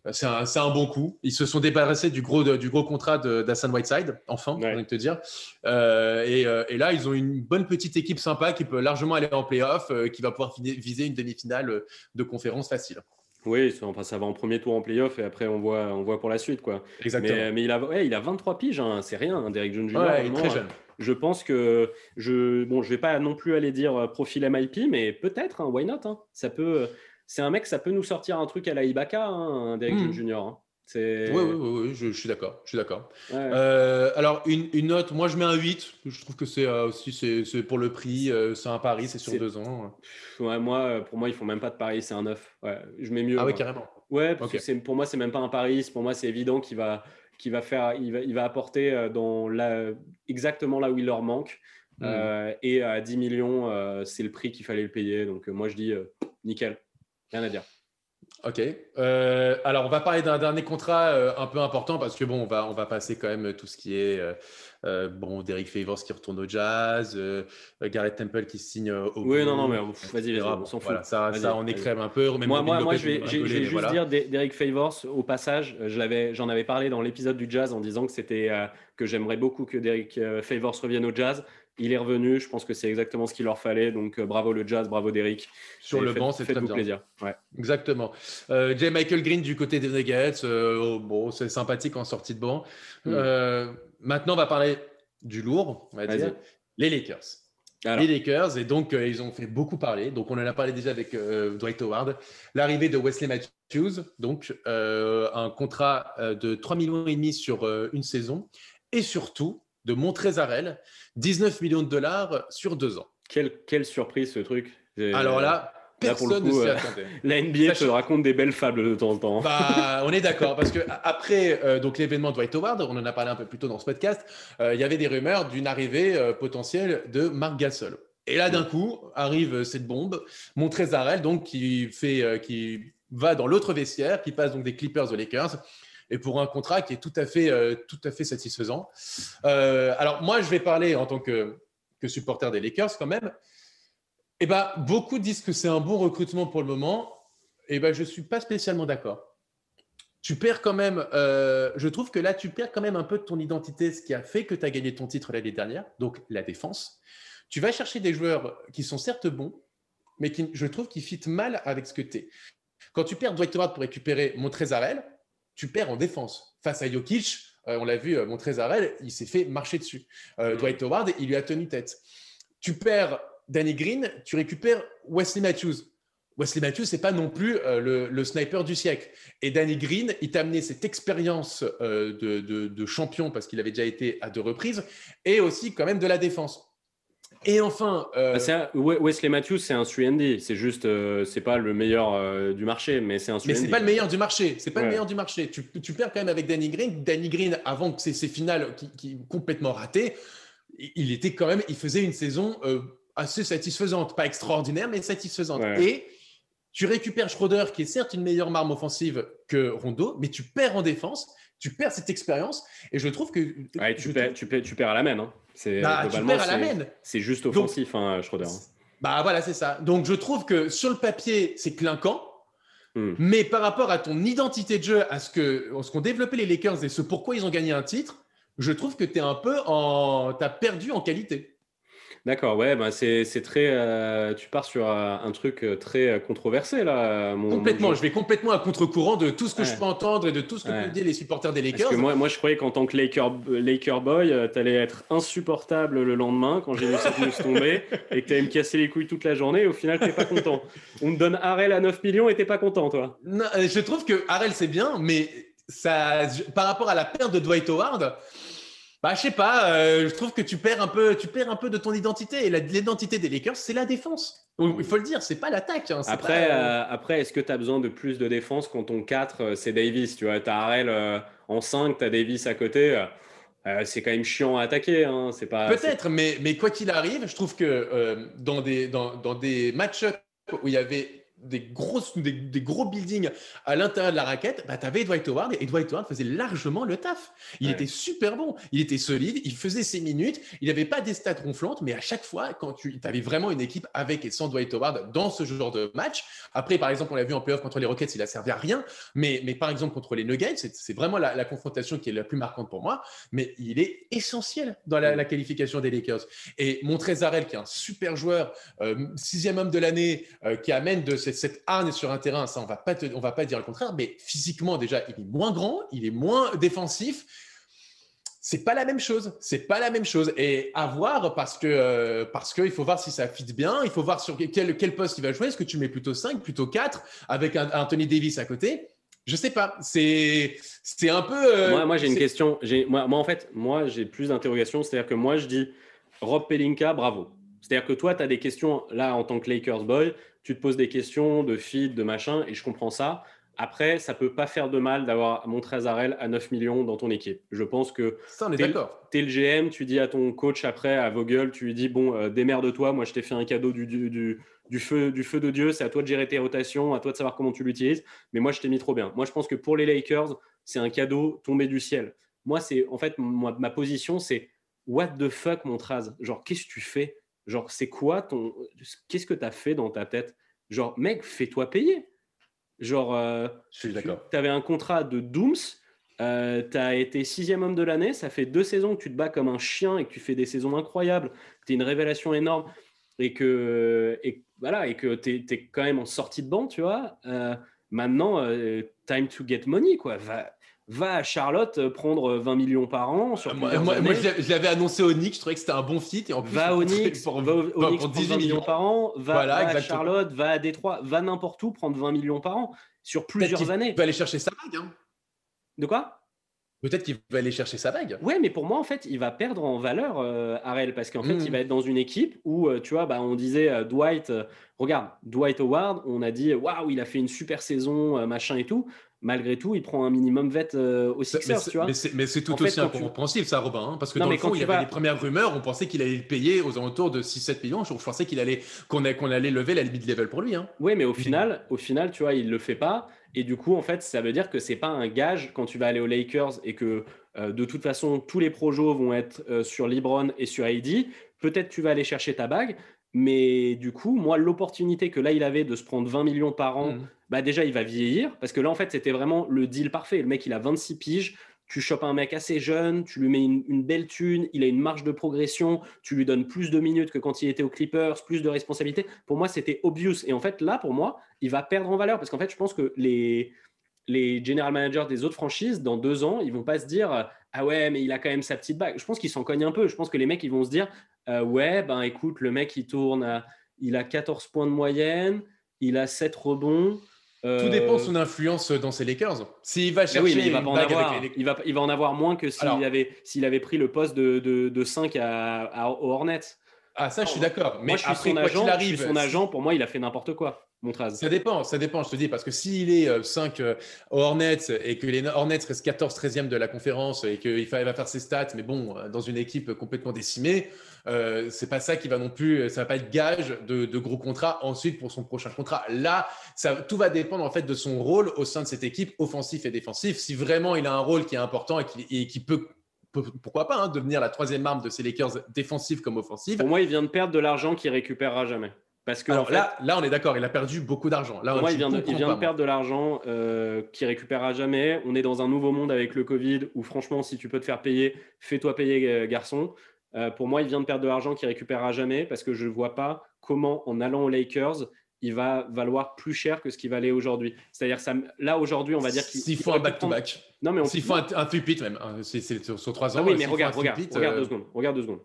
C'est un, bon coup. Ils se sont débarrassés du gros, du gros contrat d'Assan Whiteside, enfin, j'ai envie de te dire. Euh, euh, et, là, ils ont une bonne petite équipe sympa qui peut largement aller en playoff, euh, qui va pouvoir viser une demi-finale de conférence facile. Oui, enfin, ça va en premier tour en playoff et après on voit, on voit pour la suite. Quoi. Exactement. Mais, il, a, il a 23 piges, hein, c'est rien, hein, Derek Jones Jr. Ouais, il est très jeune. Je pense que je bon, je vais pas non plus aller dire profil MIP, mais peut-être, hein, why not Ça peut, c'est un mec, ça peut nous sortir un truc à la Ibaka, hein, Derek hmm. Hein. Oui, oui, oui, je, suis d'accord. Je suis d'accord. Euh, alors, une, note, moi je mets un 8. Je trouve que c'est euh, aussi c'est, pour le prix, euh, c'est un pari, c'est sur deux ans. Ouais, moi, pour moi, ils font même pas de pari, c'est un 9. Ouais, je mets mieux. Ah, ouais, carrément. Ouais, parce que c'est, pour moi, c'est même pas un pari. Pour moi, c'est évident qu'il va, qu'il va, faire, il va, il va apporter dans la, exactement là où il leur manque. Hmm. et à 10 millions, c'est le prix qu'il fallait le payer. Donc, moi, je dis nickel. Rien à dire. Ok. Euh, alors, on va parler d'un dernier contrat euh, un peu important parce que bon, on va, on va passer quand même tout ce qui est euh, bon, Derek Favors qui retourne au Jazz, Garrett Temple qui signe au. Oui, non, non, mais vas-y, vas-y, on s'en fout. ça, ça, on écrève un peu. moi, moi, moi, je vais, juste dire Derek Favors au passage. J'en avais parlé dans l'épisode du Jazz en disant que c'était que j'aimerais beaucoup que Derek Favors revienne au Jazz. Il est revenu, je pense que c'est exactement ce qu'il leur fallait. Donc euh, bravo le Jazz, bravo Derrick. Sur le banc, c'est très bien. plaisir. Ouais. Exactement. Euh, J. Michael Green du côté des Nuggets, euh, oh, bon, c'est sympathique en sortie de banc. Mm. Euh, maintenant, on va parler du lourd, on va dire. Les Lakers. Les Lakers, et donc ils ont fait beaucoup parler. Donc on en a parlé déjà avec Dwight Howard. L'arrivée de Wesley Matthews, donc un contrat de 3 millions et demi sur une saison, et surtout de Montrezarel, 19 millions de dollars sur deux ans. Quelle, quelle surprise ce truc. Alors là, personne ne s'y euh, attendait. La NBA te raconte des belles fables de temps en temps. Bah, on est d'accord parce que après euh, donc l'événement de Dwight Howard, on en a parlé un peu plus tôt dans ce podcast, euh, il y avait des rumeurs d'une arrivée potentielle de Marc Gasol. Et là d'un coup arrive cette bombe, Montrezarel donc qui fait qui va dans l'autre vestiaire, qui passe donc des Clippers aux Lakers et pour un contrat qui est tout à fait, euh, tout à fait satisfaisant. Euh, alors moi, je vais parler en tant que, supporter des Lakers quand même. Eh ben, beaucoup disent que c'est un bon recrutement pour le moment. Eh ben, je ne suis pas spécialement d'accord. Tu perds quand même, euh, je trouve que là, tu perds quand même un peu de ton identité, ce qui a fait que tu as gagné ton titre l'année dernière, donc la défense. Tu vas chercher des joueurs qui sont certes bons, mais qui, je trouve, qui fit mal avec ce que tu es. Quand tu perds Dwight Howard pour récupérer Montrezarel, tu perds en défense. Face à Jokic, euh, on l'a vu, euh, Montrezarel, il s'est fait marcher dessus. Euh, Dwight Howard, il lui a tenu tête. Tu perds Danny Green, tu récupères Wesley Matthews. Wesley Matthews, c'est pas non plus le, sniper du siècle. Et Danny Green, il t'a amené cette expérience de, champion parce qu'il avait déjà été à deux reprises, et aussi quand même de la défense. Et enfin, euh... Bah, Wesley Matthews, c'est un 3D. C'est juste, euh, c'est pas le meilleur euh, du marché, mais c'est un 3 Mais c'est pas le meilleur du marché. C'est pas le meilleur du marché. Tu, tu, perds quand même avec Danny Green. Danny Green, avant que ses, ses finales qui, qui, complètement ratées, il était quand même, il faisait une saison assez satisfaisante, pas extraordinaire, mais satisfaisante. Et tu récupères Schroeder, qui est certes une meilleure marme offensive que Rondo, mais tu perds en défense tu perds cette expérience. Et je trouve que. tu, perds, tu, perds, tu, perds, à la main. Hein. C'est, bah. C'est juste offensif, hein, Schroeder. Bah voilà, c'est ça. Donc je trouve que sur le papier, c'est clinquant. Hmm. Mais par rapport à ton identité de jeu, à ce que ce qu'ont développé les Lakers et ce pourquoi ils ont gagné un titre, je trouve que tu es un peu en. Tu as perdu en qualité. D'accord, ouais, bah c'est très. Euh, tu pars sur euh, un truc euh, très controversé là. complètement, je vais complètement à contre-courant de tout ce que je peux entendre et de tout ce que peuvent dire les supporters des Lakers. Parce que moi, moi, je croyais qu'en tant que Laker, Laker boy, tu allais être insupportable le lendemain quand j'ai vu cette news tomber et que tu allais me casser les couilles toute la journée. Et au final, tu pas content. On te donne Harrell à 9 millions et tu pas content, toi. Non, je trouve que Harrell, c'est bien, mais ça, par rapport à la perte de Dwight Howard. Bah, je sais pas, euh, je trouve que tu perds un peu, tu perds un peu de ton identité. Et l'identité des Lakers, c'est la défense. Il faut le dire, c'est pas l'attaque. Hein, après, euh, après est-ce que tu as besoin de plus de défense quand ton 4, euh, c'est Davis Tu vois, as Harrell en 5, tu as Davis à côté. c'est quand même chiant à attaquer. Hein, pas, Peut-être, mais, mais quoi qu'il arrive, je trouve que dans des, dans, dans des match-ups où il y avait des, grosses, des, gros buildings à l'intérieur de la raquette, bah, tu avais Dwight Howard et Dwight Howard faisait largement le taf. Il était super bon, il était solide, il faisait ses minutes, il n'avait pas des stats ronflantes, mais à chaque fois, quand tu avais vraiment une équipe avec et sans Dwight Howard dans ce genre de match, après, par exemple, on l'a vu en playoff contre les Rockets, il a servi à rien, mais, mais par exemple, contre les Nuggets, c'est vraiment la, confrontation qui est la plus marquante pour moi, mais il est essentiel dans la, qualification des Lakers. Et Montrezarel, qui est un super joueur, euh, sixième homme de l'année, euh, qui amène de cette cette, cette sur un terrain, ça, on va pas on va pas dire le contraire, mais physiquement, déjà, il est moins grand, il est moins défensif. C'est pas la même chose. C'est pas la même chose. Et à voir parce que euh, parce qu'il faut voir si ça fit bien. Il faut voir sur quel, quel poste il va jouer. Est-ce que tu mets plutôt 5, plutôt 4 avec un, Anthony Davis à côté? Je sais pas, c'est c'est un peu. Euh, moi, moi j'ai une question. Moi, moi, en fait, moi, j'ai plus d'interrogations. C'est-à-dire que moi, je dis Rob Pelinka, bravo. C'est-à-dire que toi, tu as des questions là en tant que Lakers boy tu te poses des questions de feed, de machin, et je comprends ça. Après, ça peut pas faire de mal d'avoir Montrezarel à 9 millions dans ton équipe. Je pense que ça, on est d'accord. Tu es le GM, tu dis à ton coach après, à Vogel, tu lui dis bon, euh, démerde-toi, moi je t'ai fait un cadeau du, du, du, feu, du feu de Dieu, c'est à toi de gérer tes rotations, à toi de savoir comment tu l'utilises, mais moi je t'ai mis trop bien. Moi je pense que pour les Lakers, c'est un cadeau tombé du ciel. Moi, c'est en fait, ma position, c'est what the fuck, Montraz Genre, qu'est-ce que tu fais? Genre, c'est quoi ton. Qu'est-ce que tu as fait dans ta tête? Genre, mec, fais-toi payer. Genre, euh, je suis d'accord. Tu avais un contrat de Dooms, euh, tu as été sixième homme de l'année, ça fait deux saisons que tu te bats comme un chien et que tu fais des saisons incroyables, tu es une révélation énorme et que, et, voilà, et que tu es, quand même en sortie de banc, tu vois. Euh, maintenant, time to get money, quoi. Va, va à Charlotte euh, prendre 20 millions par an. Sur moi, moi, je l'avais annoncé au Knicks, je trouvais que c'était un bon fit. Et en plus, va au Knicks, pour, va au Knicks 18 millions par an, va, à Charlotte, va à Détroit, va n'importe où prendre 20 millions par an sur plusieurs années. Il va aller chercher sa bague. Hein. De quoi? Peut-être qu'il va aller chercher sa bague. Ouais, mais pour moi, en fait, il va perdre en valeur, euh, Arel, parce qu'en fait, il hmm. va être dans une équipe où, euh, tu vois, bah, on disait euh, Dwight, regarde, Dwight Howard, on a dit, waouh, il a fait une super saison, machin et tout malgré tout, il prend un minimum vet euh, au Sixers, tu vois. Mais c'est tout aussi incompréhensible, ça, Robin, hein, parce que dans le fond, il y avait les premières rumeurs, on pensait qu'il allait le payer aux alentours de 6-7 millions. Je pensais qu'il allait qu'on allait lever la limite level pour lui. Hein. Oui, mais au final, au final, tu vois, il le fait pas. Et du coup, en fait, ça veut dire que c'est pas un gage quand tu vas aller aux Lakers et que euh, de toute façon, tous les projets vont être euh, sur LeBron et sur AD. Peut-être tu vas aller chercher ta bague, mais du coup, moi, l'opportunité que là, il avait de se prendre 20 millions par an, mmh. Bah déjà, il va vieillir. Parce que là, en fait, c'était vraiment le deal parfait. Le mec, il a 26 piges. Tu chopes un mec assez jeune, tu lui mets une, belle thune, il a une marge de progression, tu lui donnes plus de minutes que quand il était aux Clippers, plus de responsabilités. Pour moi, c'était obvious. Et en fait, là, pour moi, il va perdre en valeur. Parce qu'en fait, je pense que les, les general managers des autres franchises, dans deux ans, ils vont pas se dire Ah ouais, mais il a quand même sa petite bague. Je pense qu'ils s'en cognent un peu. Je pense que les mecs, ils vont se dire euh, ouais, ben écoute, le mec, il tourne, il a 14 points de moyenne, il a 7 rebonds. Tout dépend de son euh, influence dans ses Lakers. S'il va chercher, il, va en avoir, il, va, il va en avoir moins que s'il avait, pris le poste de, de, 5 à, à, aux Hornets. Ah, ça, je suis d'accord. Mais moi, je suis son agent, arrive, je suis son agent. Pour moi, il a fait n'importe quoi. Ça dépend, ça dépend, je te dis, parce que s'il est 5 euh, aux Hornets et que les Hornets restent 14-13e de la conférence et qu'il va faire ses stats, mais bon, euh, dans une équipe complètement décimée, euh, c'est pas ça qui va non plus, ça va pas être gage de, gros contrats ensuite pour son prochain contrat. Là, ça, tout va dépendre en fait de son rôle au sein de cette équipe, offensif et défensif. Si vraiment il a un rôle qui est important et qui, peut pourquoi pas, hein, devenir la troisième arme de ces Lakers défensifs comme offensifs. Pour moi, il vient de perdre de l'argent qu'il récupérera jamais. Parce que là, là, on est d'accord, il a perdu beaucoup d'argent. Là, moi, il vient, de, perdre de l'argent euh, qu'il récupérera jamais. On est dans un nouveau monde avec le Covid où, franchement, si tu peux te faire payer, fais-toi payer, euh, garçon. Euh, pour moi, il vient de perdre de l'argent qu'il récupérera jamais parce que je ne vois pas comment, en allant aux Lakers, il va valoir plus cher que ce qu'il valait aujourd'hui. C'est-à-dire, ça, là, aujourd'hui, on va dire qu'il. S'il faut un back-to-back. Non, mais S'il faut un, un même. Hein, c'est sur trois ans. Ah oui, mais regarde, regarde, regarde deux secondes. Regarde deux secondes.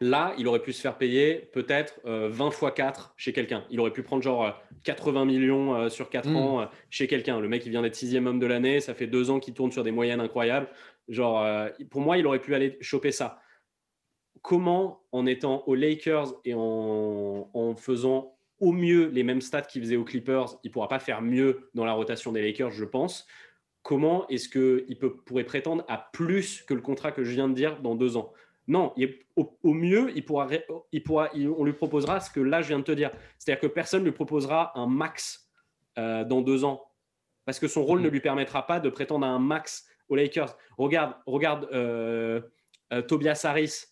Là, il aurait pu se faire payer peut-être 20 euh, fois 4 chez quelqu'un. Il aurait pu prendre genre 80 euh, millions euh, sur 4 hmm. ans chez quelqu'un. Le mec, il vient d'être sixième homme de l'année. Ça fait deux ans qu'il tourne sur des moyennes incroyables. Genre, pour moi, il aurait pu aller choper ça. Comment, en étant aux Lakers et en, faisant au mieux les mêmes stats qu'il faisait aux Clippers, il ne pourra pas faire mieux dans la rotation des Lakers, je pense. Comment est-ce qu'il pourrait prétendre à plus que le contrat que je viens de dire dans deux ans? Non, au, mieux, il pourra, il pourra, on lui proposera ce que là, je viens de te dire. C'est-à-dire que personne ne lui proposera un max euh, dans deux ans. Parce que son rôle ne mm. lui permettra pas de prétendre à un max aux Lakers. Regarde, regarde euh, euh, Tobias Harris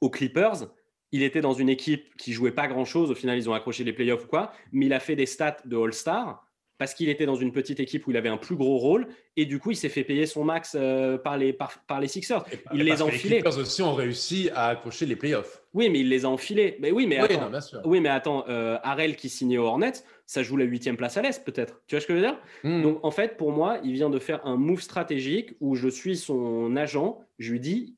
aux Clippers. Il était dans une équipe qui jouait pas grand-chose. Au final, ils ont accroché les playoffs ou quoi. Mais il a fait des stats de All-Star parce qu'il était dans une petite équipe où il avait un plus gros rôle et du coup il s'est fait payer son max euh, par, les, par, les Sixers. il les a enfilés. Les Sixers aussi ont réussi à accrocher les playoffs. Oui, mais il les a enfilés. Mais oui, mais attends, oui, mais attends euh, Harrell qui signait aux Hornets, ça joue la huitième place à l'Est peut-être. Tu vois ce que je veux dire? Hmm. Donc en fait, pour moi, il vient de faire un move stratégique où je suis son agent. Je lui dis,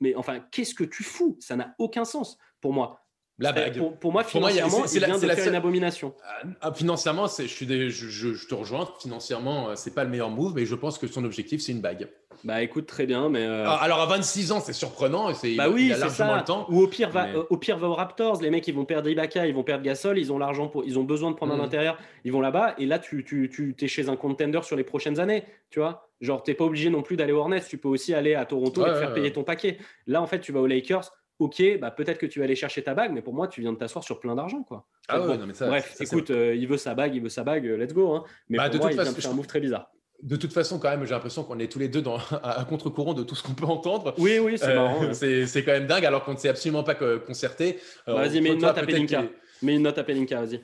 mais enfin, qu'est-ce que tu fous? Ça n'a aucun sens pour moi. La bague. Pour, moi, financièrement, c'est il une abomination. Ah, ah, financièrement, je, suis je, te rejoins. Financièrement, c'est pas le meilleur move, mais je pense que son objectif, c'est une bague. Bah écoute, très bien, mais. Euh, ah, alors à 26 ans, c'est surprenant. Bah oui, c'est ça. Ou au pire, va, au pire, va aux Raptors. Les mecs, ils vont perdre Ibaka, ils vont perdre Gasol, ils ont l'argent pour, ils ont besoin de prendre un mm. intérieur, ils vont là-bas. Et là, tu, tu, tu es chez un contender sur les prochaines années, tu vois. Genre, t'es pas obligé non plus d'aller au Hornets. Tu peux aussi aller à Toronto et te faire payer ton paquet. Là, en fait, tu vas aux Lakers ok, bah, peut-être que tu vas aller chercher ta bague, mais pour moi, tu viens de t'asseoir sur plein d'argent. Quoi. Ah ouais, non, mais ça, bref, écoute, euh, il veut sa bague, il veut sa bague, let's go. Hein. Mais bah, pour moi, il vient de faire un move très bizarre. De toute façon, quand même, j'ai l'impression qu'on est tous les deux dans, à, contre-courant de tout ce qu'on peut entendre. Oui, oui, c'est marrant. Hein. C'est quand même dingue, alors qu'on ne s'est absolument pas concerté. Vas-y, mets une note à Pelinka. Mets une note à Pelinka, vas-y.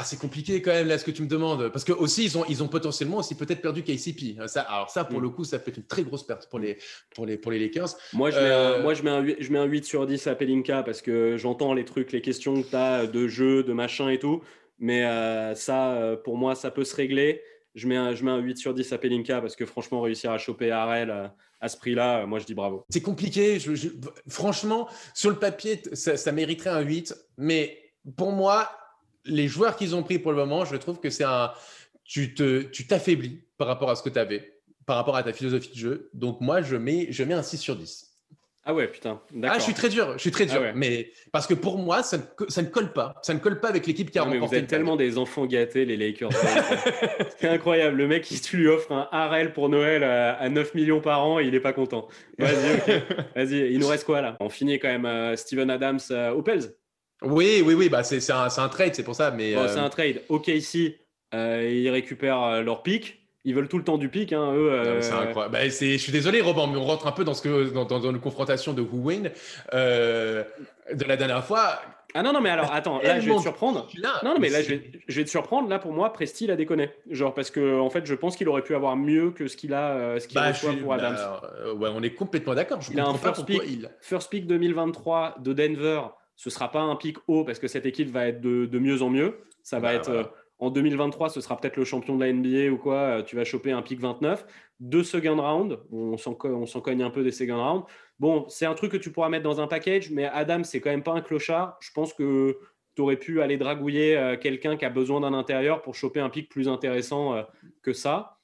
Ah, c'est compliqué quand même là ce que tu me demandes parce que aussi ils ont ils ont potentiellement aussi peut-être perdu KCP. Ça, alors ça pour mm. le coup ça fait une très grosse perte pour les pour les pour les Lakers. Moi je mets, un, euh, moi je mets un 8, je mets un 8 sur 10 à Pelinka parce que j'entends les trucs, les questions que tu as de jeu, de machin et tout, mais euh, ça euh, pour moi ça peut se régler. Je mets un, je mets un 8 sur 10 à Pelinka parce que franchement réussir à choper Harel à ce prix-là, moi je dis bravo. C'est compliqué, franchement sur le papier ça, ça mériterait un 8 mais pour moi, les joueurs qu'ils ont pris pour le moment, je trouve que c'est un. Tu t'affaiblis tu par rapport à ce que tu avais, par rapport à ta philosophie de jeu. Donc, moi, je mets, je mets un 6 sur 10. Ah ouais, putain. Ah, je suis très dur, je suis très dur. Ah mais parce que pour moi, ça ne, ça ne, colle pas. Ça ne colle pas avec l'équipe qui a remporté. Vous êtes tellement des enfants gâtés, les Lakers. c'est incroyable. Le mec, tu lui offres un Harrell pour Noël à, 9 millions par an, il n'est pas content. Vas-y, Vas-y, il nous reste quoi là? On finit quand même euh, Steven Adams euh, Pels. Oui, oui, oui, bah c'est un, un, trade, c'est pour ça. Mais C'est euh, un trade. Ok, ici, euh, ils récupèrent euh, leur pic. Ils veulent tout le temps du pic, hein, eux. C'est incroyable. Bah, je suis désolé, Robin, mais on rentre un peu dans, ce que, dans, dans, une confrontation de who win de la dernière fois. Ah non, non, mais alors attends, là je vais te surprendre. non, non, mais là je vais, je vais, te surprendre. Là pour moi, Presti il a déconné. Genre parce que en fait, je pense qu'il aurait pu avoir mieux que ce qu'il a, ce qu'il bah, reçoit pour Adams. Bah, ouais, on est complètement d'accord. Il a un first pick, il... first pick 2023 de Denver ce sera pas un pic haut parce que cette équipe va être de, mieux en mieux. Ça va bah, être euh, en 2023, ce sera peut-être le champion de la NBA ou quoi. Euh, tu vas choper un pic 29. Deux second round, on s'en cogne un peu des second round. Bon, c'est un truc que tu pourras mettre dans un package, mais Adam, c'est quand même pas un clochard. Je pense que tu aurais pu aller dragouiller euh, quelqu'un qui a besoin d'un intérieur pour choper un pic plus intéressant que ça.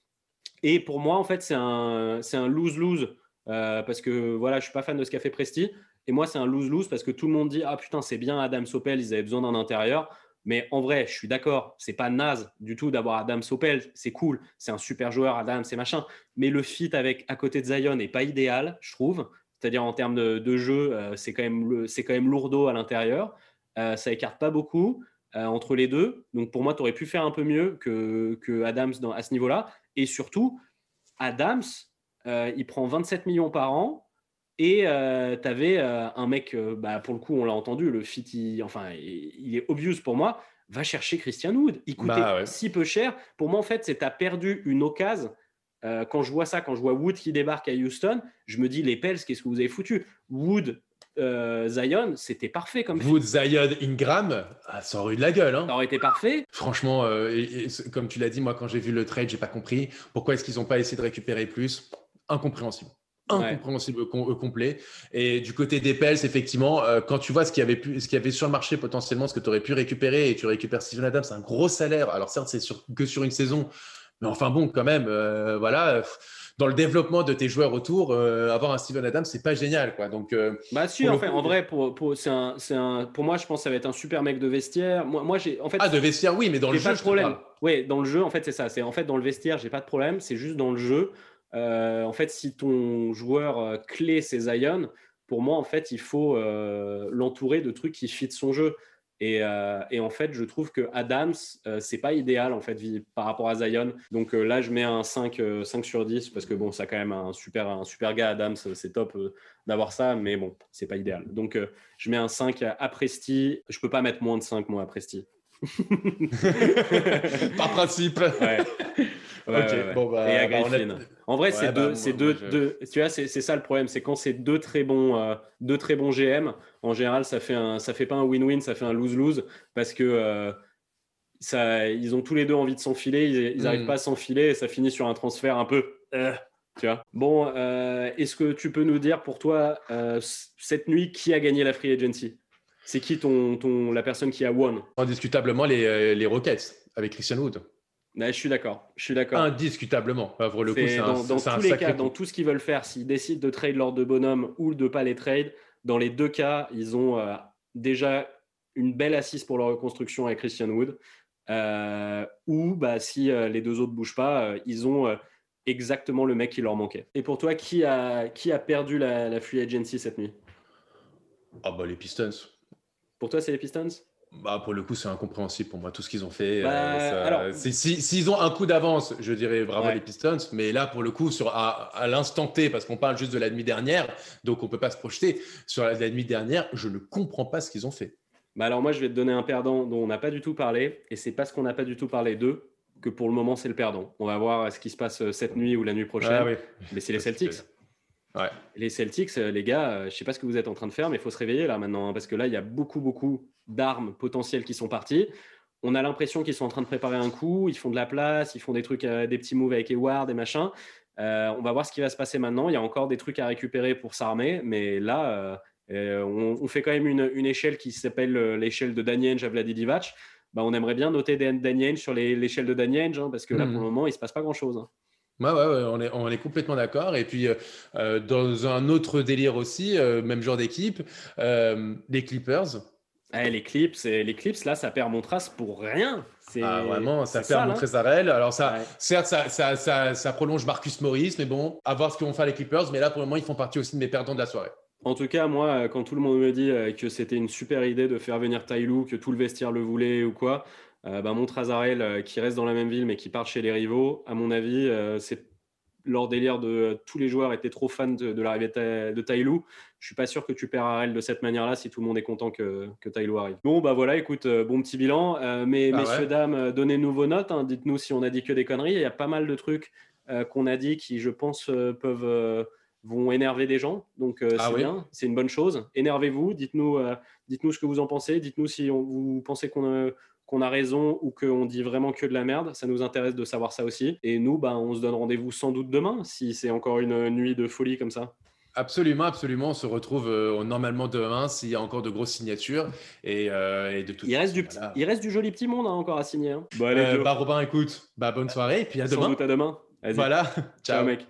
Et pour moi, en fait, c'est un, un lose-lose parce que voilà, je suis pas fan de ce qu'a fait Presti. Et moi, c'est un lose-lose parce que tout le monde dit Ah putain, c'est bien Adam Sopel, ils avaient besoin d'un intérieur. Mais en vrai, je suis d'accord, c'est pas naze du tout d'avoir Adam Sopel, c'est cool, c'est un super joueur, Adam, c'est machin. Mais le fit avec à côté de Zion n'est pas idéal, je trouve. C'est-à-dire en termes de, jeu, euh, c'est quand même quand même lourdeau à l'intérieur. Euh, ça écarte pas beaucoup euh, entre les deux. Donc pour moi, tu aurais pu faire un peu mieux que, que Adams à ce niveau-là. Et surtout, Adams, il prend 27 millions par an. Et euh, tu avais euh, un mec, euh, bah, pour le coup, on l'a entendu, le fit, il, enfin, il, est obvious pour moi. Va chercher Christian Wood. Il coûtait bah, si peu cher. Pour moi, en fait, c'est tu as perdu une occasion. quand je vois ça, quand je vois Wood qui débarque à Houston, je me dis les Pels, qu'est-ce que vous avez foutu? Wood, Zion, c'était parfait comme Wood, Zion, Ingram, ah, ça aurait eu de la gueule. Hein. Ça aurait été parfait. Franchement, comme tu l'as dit, moi, quand j'ai vu le trade, j'ai pas compris. Pourquoi est-ce qu'ils n'ont pas essayé de récupérer plus? Incompréhensible incompréhensible euh, complet. Et du côté des Pels, effectivement, euh, quand tu vois ce qu'il y avait pu, ce qu'il y avait sur le marché potentiellement, ce que tu aurais pu récupérer, et tu récupères Steven Adams, c'est un gros salaire. Alors certes, c'est sur, que sur une saison, mais enfin bon, quand même, euh, voilà. Dans le développement de tes joueurs autour, avoir un Steven Adams, c'est pas génial, quoi. Donc, bah si, en, fait, en vrai, pour, pour, c'est un, un, pour moi, je pense que ça va être un super mec de vestiaire. Moi, moi j'ai, en fait, ah, de vestiaire, oui, mais dans le jeu, pas de problème. Oui, dans le jeu, en fait, c'est ça. C'est en fait dans le vestiaire, j'ai pas de problème. C'est juste dans le jeu. Euh, en fait, si ton joueur euh, clé c'est Zion, pour moi, en fait, il faut euh, l'entourer de trucs qui fit son jeu. Et, en fait, je trouve que Adams, c'est pas idéal en fait par rapport à Zion. Donc là, je mets un 5, 5 sur 10 parce que bon, ça quand même un super, un super gars, Adams, c'est top d'avoir ça, mais bon, c'est pas idéal. Donc je mets un 5 à Presti. Je peux pas mettre moins de 5 moi à Presti. Par principe. Ouais. Bon, bah, et bah, En vrai, c'est deux, bah, deux, tu vois, c'est ça le problème, c'est quand c'est deux très bons, euh, deux très bons GM. En général, ça fait un, ça fait pas un win-win, ça fait un lose-lose parce que euh, ça, ils ont tous les deux envie de s'enfiler, ils n'arrivent hmm. pas à s'enfiler et ça finit sur un transfert un peu. Euh, tu vois. Bon, est-ce que tu peux nous dire pour toi cette nuit qui a gagné la free agency? C'est qui ton, ton, la personne qui a won? Indiscutablement les, les Rockets avec Christian Wood. Je suis d'accord. Je suis d'accord. Indiscutablement. Pour le coup, c'est dans, dans tous les cas, dans tout ce qu'ils veulent faire, s'ils décident de trade lors de bonhomme ou de pas les trade, dans les deux cas, ils ont euh, déjà une belle assise pour leur reconstruction avec Christian Wood. Euh, ou bah, si euh, les deux autres bougent pas, ils ont exactement le mec qui leur manquait. Et pour toi, qui a, qui a perdu la, la free agency cette nuit? Ah bah les Pistons. Pour toi, c'est les Pistons? Bah, pour le coup, c'est incompréhensible pour moi, tout ce qu'ils ont fait. Bah, s'ils ont un coup d'avance, je dirais vraiment les Pistons, mais là, pour le coup, sur, à, l'instant T, parce qu'on parle juste de la nuit dernière, donc on ne peut pas se projeter, sur la, nuit dernière, je ne comprends pas ce qu'ils ont fait. Bah alors moi, je vais te donner un perdant dont on n'a pas du tout parlé, et c'est parce qu'on n'a pas du tout parlé d'eux que pour le moment, c'est le perdant. On va voir ce qui se passe euh, cette nuit ou la nuit prochaine. Ah mais c'est les Celtics. Les Celtics, euh, les gars, euh, je sais pas ce que vous êtes en train de faire, mais il faut se réveiller là maintenant, hein, parce que là, il y a beaucoup, beaucoup d'armes potentielles qui sont parties. On a l'impression qu'ils sont en train de préparer un coup, ils font de la place, ils font des trucs, des petits moves avec Eward et machin. on va voir ce qui va se passer maintenant. Il y a encore des trucs à récupérer pour s'armer, mais là, on, fait quand même une, échelle qui s'appelle l'échelle de Daniel Javladi Divac bah, on aimerait bien noter Daniel sur l'échelle de Daniel, hein, parce que là, pour le hmm. moment, il ne se passe pas grand-chose. Hein. Ouais, ouais, on, est, on est complètement d'accord. Et puis, euh, euh, dans un autre délire aussi, euh, même genre d'équipe, les Clippers. Eh, les Clips, les Clips, là, ça perd mon trace pour rien. Ah, vraiment, ça perd mon Trésarel. Alors, ça, certes, ça, ça, ça, ça, prolonge Marcus Morris, mais bon, à voir ce qu'ils vont faire les Clippers. Mais là, pour le moment, ils font partie aussi de mes perdants de la soirée. En tout cas, moi, euh, quand tout le monde me dit euh, que c'était une super idée de faire venir Tailou, que tout le vestiaire le voulait ou quoi, euh, bah, mon Trazarel qui reste dans la même ville mais qui part chez les rivaux, à mon avis, c'est leur délire de tous les joueurs étaient trop fans de, l'arrivée de Tailou. Je suis pas sûr que tu perds Arel de cette manière-là si tout le monde est content que, que Tailou arrive. Bon, bah voilà, écoute, bon petit bilan. mais ah messieurs, dames, donnez-nous vos notes. Hein. Dites-nous si on a dit que des conneries. Il y a pas mal de trucs qu'on a dit qui, je pense, peuvent vont énerver des gens. Donc euh, ah c'est bien, c'est une bonne chose. Énervez-vous, dites-nous euh, dites-nous ce que vous en pensez, dites-nous si vous pensez qu'on a, qu'on a raison ou qu'on dit vraiment que de la merde. Ça nous intéresse de savoir ça aussi. Et nous, bah, on se donne rendez-vous sans doute demain, si c'est encore une nuit de folie comme ça. Absolument, absolument. On se retrouve euh, normalement demain s'il y a encore de grosses signatures et, de tout. Il reste, du il reste du joli petit monde hein, encore à signer. Hein. Bon, allez, bah, Robin, écoute, bah, bonne soirée et puis à demain. Doute à demain. Voilà. Ciao mec.